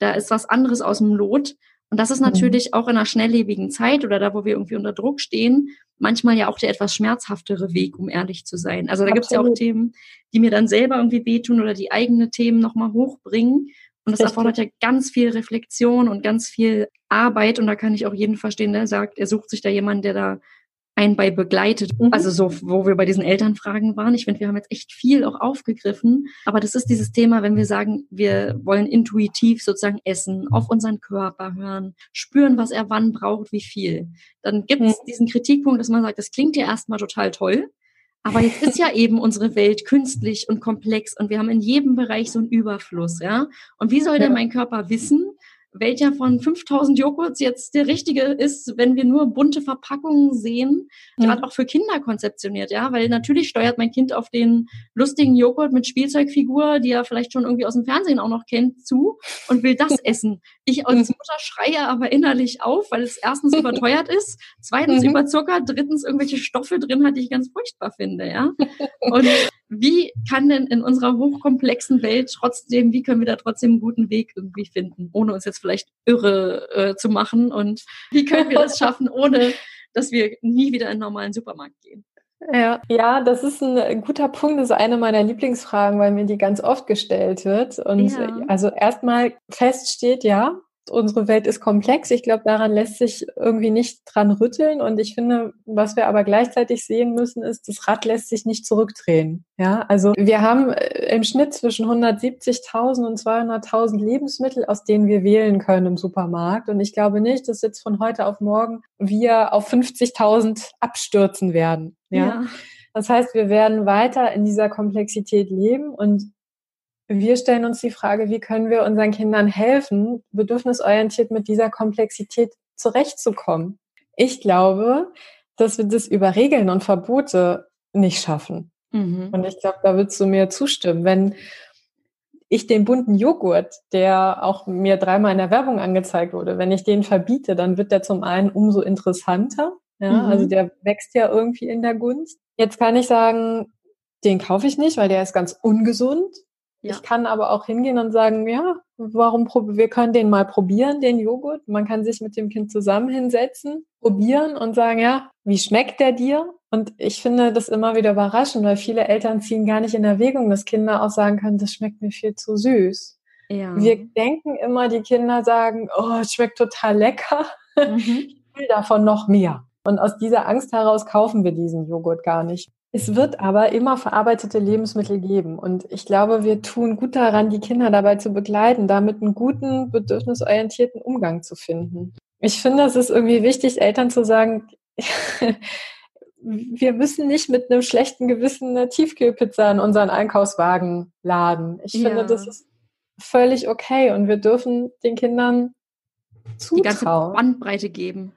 Speaker 1: da ist was anderes aus dem Lot. Und das ist mhm. natürlich mhm. auch in einer schnelllebigen Zeit oder da, wo wir irgendwie unter Druck stehen, manchmal ja auch der etwas schmerzhaftere Weg, um ehrlich zu sein. Also da gibt es ja auch Themen, die mir dann selber irgendwie wehtun oder die eigene Themen nochmal hochbringen. Und das erfordert ja ganz viel Reflexion und ganz viel Arbeit. Und da kann ich auch jeden verstehen, der sagt, er sucht sich da jemanden, der da einen bei begleitet. Mhm. Also so, wo wir bei diesen Elternfragen waren. Ich finde, wir haben jetzt echt viel auch aufgegriffen. Aber das ist dieses Thema, wenn wir sagen, wir wollen intuitiv sozusagen essen, auf unseren Körper hören, spüren, was er wann braucht, wie viel. Dann gibt es mhm. diesen Kritikpunkt, dass man sagt, das klingt ja erstmal total toll. Aber jetzt ist ja eben unsere Welt künstlich und komplex und wir haben in jedem Bereich so einen Überfluss, ja. Und wie soll denn mein Körper wissen, welcher von 5000 Joghurts jetzt der richtige ist, wenn wir nur bunte Verpackungen sehen, mhm. gerade auch für Kinder konzeptioniert, ja, weil natürlich steuert mein Kind auf den lustigen Joghurt mit Spielzeugfigur, die er vielleicht schon irgendwie aus dem Fernsehen auch noch kennt, zu und will das essen. Ich als. Mutter schreie aber innerlich auf, weil es erstens überteuert ist, zweitens mhm. überzuckert, drittens irgendwelche Stoffe drin hat, die ich ganz furchtbar finde, ja. Und wie kann denn in unserer hochkomplexen Welt trotzdem, wie können wir da trotzdem einen guten Weg irgendwie finden, ohne uns jetzt vielleicht irre äh, zu machen? Und wie können wir das schaffen, ohne dass wir nie wieder in einen normalen Supermarkt gehen?
Speaker 2: Ja, ja, das ist ein guter Punkt. Das ist eine meiner Lieblingsfragen, weil mir die ganz oft gestellt wird. Und ja. also erstmal feststeht, ja, unsere Welt ist komplex. Ich glaube, daran lässt sich irgendwie nicht dran rütteln. Und ich finde, was wir aber gleichzeitig sehen müssen, ist, das Rad lässt sich nicht zurückdrehen. Ja, also wir haben äh, im Schnitt zwischen 170.000 und 200.000 Lebensmittel, aus denen wir wählen können im Supermarkt. Und ich glaube nicht, dass jetzt von heute auf morgen wir auf 50.000 abstürzen werden. Ja? ja. Das heißt, wir werden weiter in dieser Komplexität leben und wir stellen uns die Frage, wie können wir unseren Kindern helfen, bedürfnisorientiert mit dieser Komplexität zurechtzukommen. Ich glaube, dass wir das über Regeln und Verbote nicht schaffen. Mhm. Und ich glaube, da würdest du mir zustimmen. Wenn ich den bunten Joghurt, der auch mir dreimal in der Werbung angezeigt wurde, wenn ich den verbiete, dann wird der zum einen umso interessanter. Ja, mhm. also der wächst ja irgendwie in der Gunst. Jetzt kann ich sagen, den kaufe ich nicht, weil der ist ganz ungesund. Ja. Ich kann aber auch hingehen und sagen, ja, warum wir können den mal probieren, den Joghurt. Man kann sich mit dem Kind zusammen hinsetzen, probieren und sagen, ja, wie schmeckt der dir? Und ich finde das immer wieder überraschend, weil viele Eltern ziehen gar nicht in Erwägung, dass Kinder auch sagen können, das schmeckt mir viel zu süß. Ja. Wir denken immer, die Kinder sagen, oh, es schmeckt total lecker. Mhm. Ich will davon noch mehr. Und aus dieser Angst heraus kaufen wir diesen Joghurt gar nicht. Es wird aber immer verarbeitete Lebensmittel geben. Und ich glaube, wir tun gut daran, die Kinder dabei zu begleiten, damit einen guten, bedürfnisorientierten Umgang zu finden. Ich finde, es ist irgendwie wichtig, Eltern zu sagen, wir müssen nicht mit einem schlechten Gewissen eine Tiefkühlpizza in unseren Einkaufswagen laden. Ich ja. finde, das ist völlig okay und wir dürfen den Kindern zutrauen. Die ganze
Speaker 1: Bandbreite geben.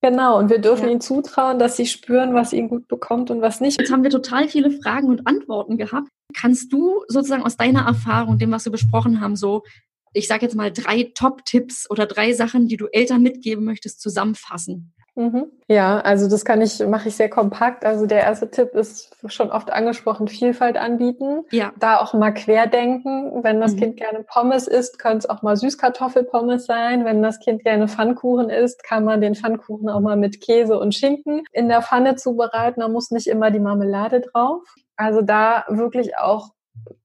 Speaker 2: Genau, und wir dürfen ja. ihnen zutrauen, dass sie spüren, was ihnen gut bekommt und was nicht.
Speaker 1: Jetzt haben wir total viele Fragen und Antworten gehabt. Kannst du sozusagen aus deiner Erfahrung, dem, was wir besprochen haben, so, ich sage jetzt mal drei Top-Tipps oder drei Sachen, die du Eltern mitgeben möchtest, zusammenfassen?
Speaker 2: Mhm. Ja, also das kann ich, mache ich sehr kompakt. Also der erste Tipp ist schon oft angesprochen, Vielfalt anbieten. Ja. Da auch mal querdenken. Wenn das mhm. Kind gerne Pommes isst, könnte es auch mal Süßkartoffelpommes sein. Wenn das Kind gerne Pfannkuchen isst, kann man den Pfannkuchen auch mal mit Käse und Schinken in der Pfanne zubereiten. Da muss nicht immer die Marmelade drauf. Also da wirklich auch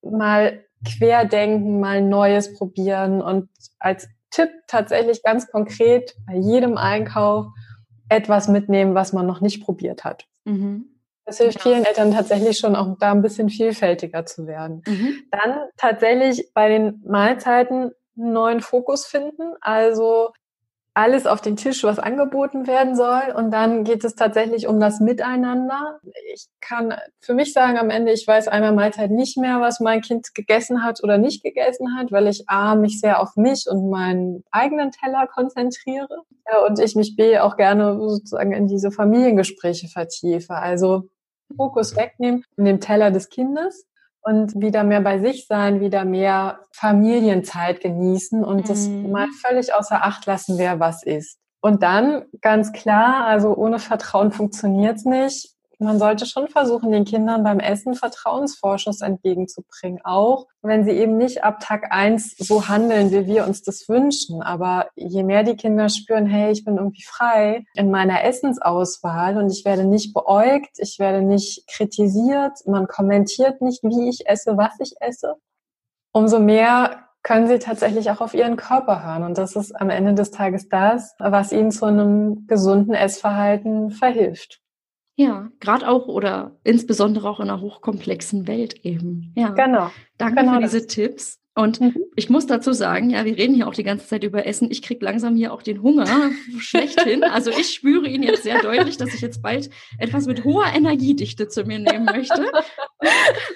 Speaker 2: mal querdenken, mal Neues probieren und als Tipp tatsächlich ganz konkret bei jedem Einkauf etwas mitnehmen, was man noch nicht probiert hat. Mhm. Das hilft vielen Eltern tatsächlich schon auch da ein bisschen vielfältiger zu werden. Mhm. Dann tatsächlich bei den Mahlzeiten einen neuen Fokus finden. Also alles auf den Tisch, was angeboten werden soll. Und dann geht es tatsächlich um das Miteinander. Ich kann für mich sagen, am Ende, ich weiß einmal Mahlzeit nicht mehr, was mein Kind gegessen hat oder nicht gegessen hat, weil ich A, mich sehr auf mich und meinen eigenen Teller konzentriere. Und ich mich B, auch gerne sozusagen in diese Familiengespräche vertiefe. Also Fokus wegnehmen in dem Teller des Kindes und wieder mehr bei sich sein, wieder mehr Familienzeit genießen und mhm. das mal völlig außer Acht lassen, wer was ist. Und dann ganz klar, also ohne Vertrauen funktioniert's nicht. Man sollte schon versuchen, den Kindern beim Essen Vertrauensvorschuss entgegenzubringen, auch wenn sie eben nicht ab Tag eins so handeln, wie wir uns das wünschen. Aber je mehr die Kinder spüren, hey, ich bin irgendwie frei in meiner Essensauswahl und ich werde nicht beäugt, ich werde nicht kritisiert, man kommentiert nicht, wie ich esse, was ich esse, umso mehr können sie tatsächlich auch auf ihren Körper hören. Und das ist am Ende des Tages das, was ihnen zu einem gesunden Essverhalten verhilft.
Speaker 1: Ja, gerade auch oder insbesondere auch in einer hochkomplexen Welt eben. Ja,
Speaker 2: genau.
Speaker 1: Danke
Speaker 2: genau
Speaker 1: für diese das. Tipps. Und mhm. ich muss dazu sagen, ja, wir reden hier auch die ganze Zeit über Essen. Ich kriege langsam hier auch den Hunger schlechthin. Also ich spüre ihn jetzt sehr deutlich, dass ich jetzt bald etwas mit hoher Energiedichte zu mir nehmen möchte.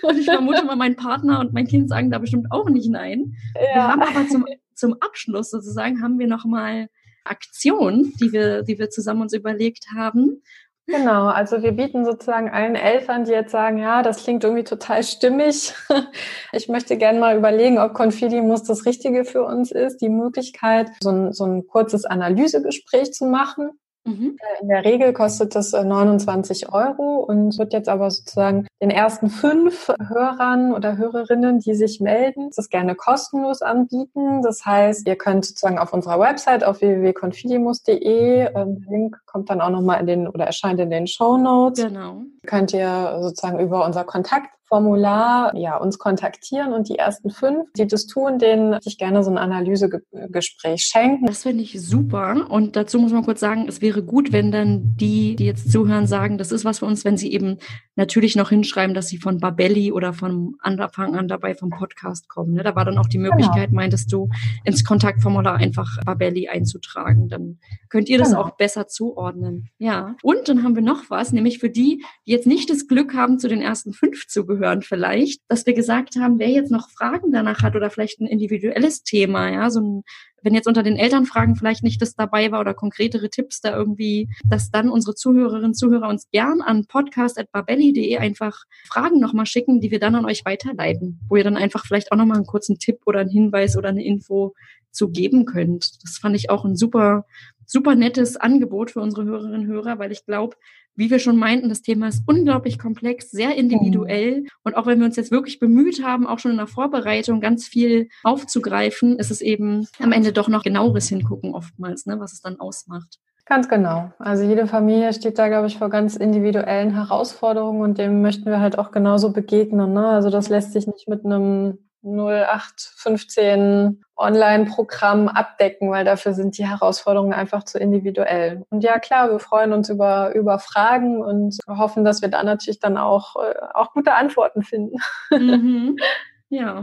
Speaker 1: Und ich vermute mal, mein Partner und mein Kind sagen da bestimmt auch nicht nein. Ja. Wir haben aber zum, zum Abschluss sozusagen haben wir nochmal Aktion, die wir, die wir zusammen uns überlegt haben.
Speaker 2: Genau, also wir bieten sozusagen allen Eltern, die jetzt sagen, ja, das klingt irgendwie total stimmig. Ich möchte gerne mal überlegen, ob Confidimus das Richtige für uns ist, die Möglichkeit, so ein, so ein kurzes Analysegespräch zu machen Mhm. Äh, in der Regel kostet das 29 äh, Euro und wird jetzt aber sozusagen den ersten fünf Hörern oder Hörerinnen, die sich melden, das gerne kostenlos anbieten. Das heißt, ihr könnt sozusagen auf unserer Website auf www.confidimus.de, ähm, der Link kommt dann auch nochmal in den oder erscheint in den Show Notes. Genau. Könnt ihr sozusagen über unser Kontakt Formular ja, uns kontaktieren und die ersten fünf, die das tun, denen sich gerne so ein Analysegespräch schenken.
Speaker 1: Das finde ich super. Und dazu muss man kurz sagen, es wäre gut, wenn dann die, die jetzt zuhören, sagen, das ist was für uns, wenn sie eben natürlich noch hinschreiben, dass sie von Babelli oder von Anfang an dabei vom Podcast kommen. Ne? Da war dann auch die Möglichkeit, genau. meintest du, ins Kontaktformular einfach Babelli einzutragen. Dann könnt ihr das genau. auch besser zuordnen. Ja. Und dann haben wir noch was, nämlich für die, die jetzt nicht das Glück haben, zu den ersten fünf zu gehören vielleicht, dass wir gesagt haben, wer jetzt noch Fragen danach hat oder vielleicht ein individuelles Thema, ja, so ein wenn jetzt unter den Elternfragen vielleicht nicht das dabei war oder konkretere Tipps da irgendwie, dass dann unsere Zuhörerinnen und Zuhörer uns gern an podcast.babelli.de einfach Fragen nochmal schicken, die wir dann an euch weiterleiten, wo ihr dann einfach vielleicht auch nochmal einen kurzen Tipp oder einen Hinweis oder eine Info zu geben könnt. Das fand ich auch ein super, super nettes Angebot für unsere Hörerinnen und Hörer, weil ich glaube, wie wir schon meinten, das Thema ist unglaublich komplex, sehr individuell. Und auch wenn wir uns jetzt wirklich bemüht haben, auch schon in der Vorbereitung ganz viel aufzugreifen, ist es eben am Ende doch noch genaueres hingucken oftmals, ne, was es dann ausmacht.
Speaker 2: Ganz genau. Also jede Familie steht da, glaube ich, vor ganz individuellen Herausforderungen und dem möchten wir halt auch genauso begegnen. Ne? Also das lässt sich nicht mit einem 0815 Online-Programm abdecken, weil dafür sind die Herausforderungen einfach zu individuell. Und ja, klar, wir freuen uns über, über Fragen und hoffen, dass wir da natürlich dann auch, äh, auch gute Antworten finden.
Speaker 1: Mhm. Ja.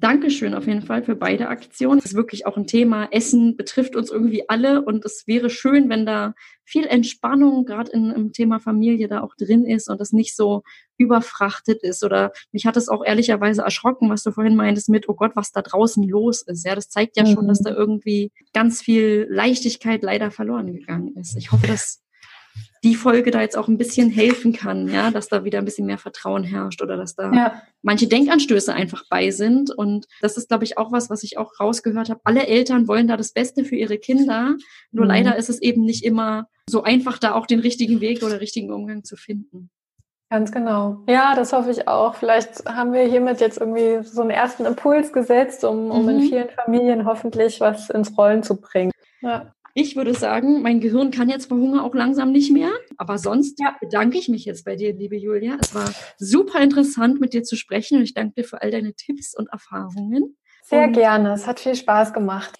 Speaker 1: Dankeschön auf jeden Fall für beide Aktionen. Das ist wirklich auch ein Thema. Essen betrifft uns irgendwie alle und es wäre schön, wenn da viel Entspannung gerade im Thema Familie da auch drin ist und es nicht so überfrachtet ist. Oder mich hat es auch ehrlicherweise erschrocken, was du vorhin meintest mit, oh Gott, was da draußen los ist. Ja, das zeigt ja mhm. schon, dass da irgendwie ganz viel Leichtigkeit leider verloren gegangen ist. Ich hoffe, dass die Folge da jetzt auch ein bisschen helfen kann, ja, dass da wieder ein bisschen mehr Vertrauen herrscht oder dass da ja. manche Denkanstöße einfach bei sind. Und das ist, glaube ich, auch was, was ich auch rausgehört habe. Alle Eltern wollen da das Beste für ihre Kinder. Nur mhm. leider ist es eben nicht immer so einfach, da auch den richtigen Weg oder richtigen Umgang zu finden.
Speaker 2: Ganz genau. Ja, das hoffe ich auch. Vielleicht haben wir hiermit jetzt irgendwie so einen ersten Impuls gesetzt, um, um mhm. in vielen Familien hoffentlich was ins Rollen zu bringen.
Speaker 1: Ja. Ich würde sagen, mein Gehirn kann jetzt vor Hunger auch langsam nicht mehr. Aber sonst ja. bedanke ich mich jetzt bei dir, liebe Julia. Es war super interessant, mit dir zu sprechen und ich danke dir für all deine Tipps und Erfahrungen.
Speaker 2: Sehr und gerne. Es hat viel Spaß gemacht.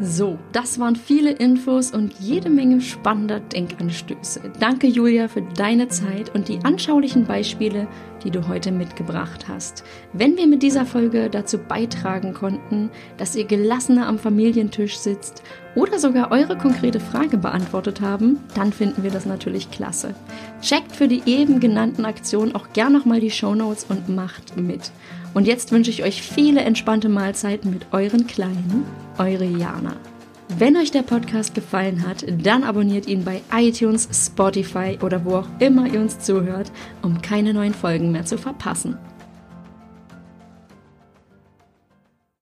Speaker 1: So, das waren viele Infos und jede Menge spannender Denkanstöße. Danke, Julia, für deine Zeit und die anschaulichen Beispiele, die du heute mitgebracht hast. Wenn wir mit dieser Folge dazu beitragen konnten, dass ihr gelassener am Familientisch sitzt oder sogar eure konkrete Frage beantwortet haben, dann finden wir das natürlich klasse. Checkt für die eben genannten Aktionen auch gern nochmal die Show Notes und macht mit. Und jetzt wünsche ich euch viele entspannte Mahlzeiten mit euren Kleinen, eure Jana. Wenn euch der Podcast gefallen hat, dann abonniert ihn bei iTunes, Spotify oder wo auch immer ihr uns zuhört, um keine neuen Folgen mehr zu verpassen.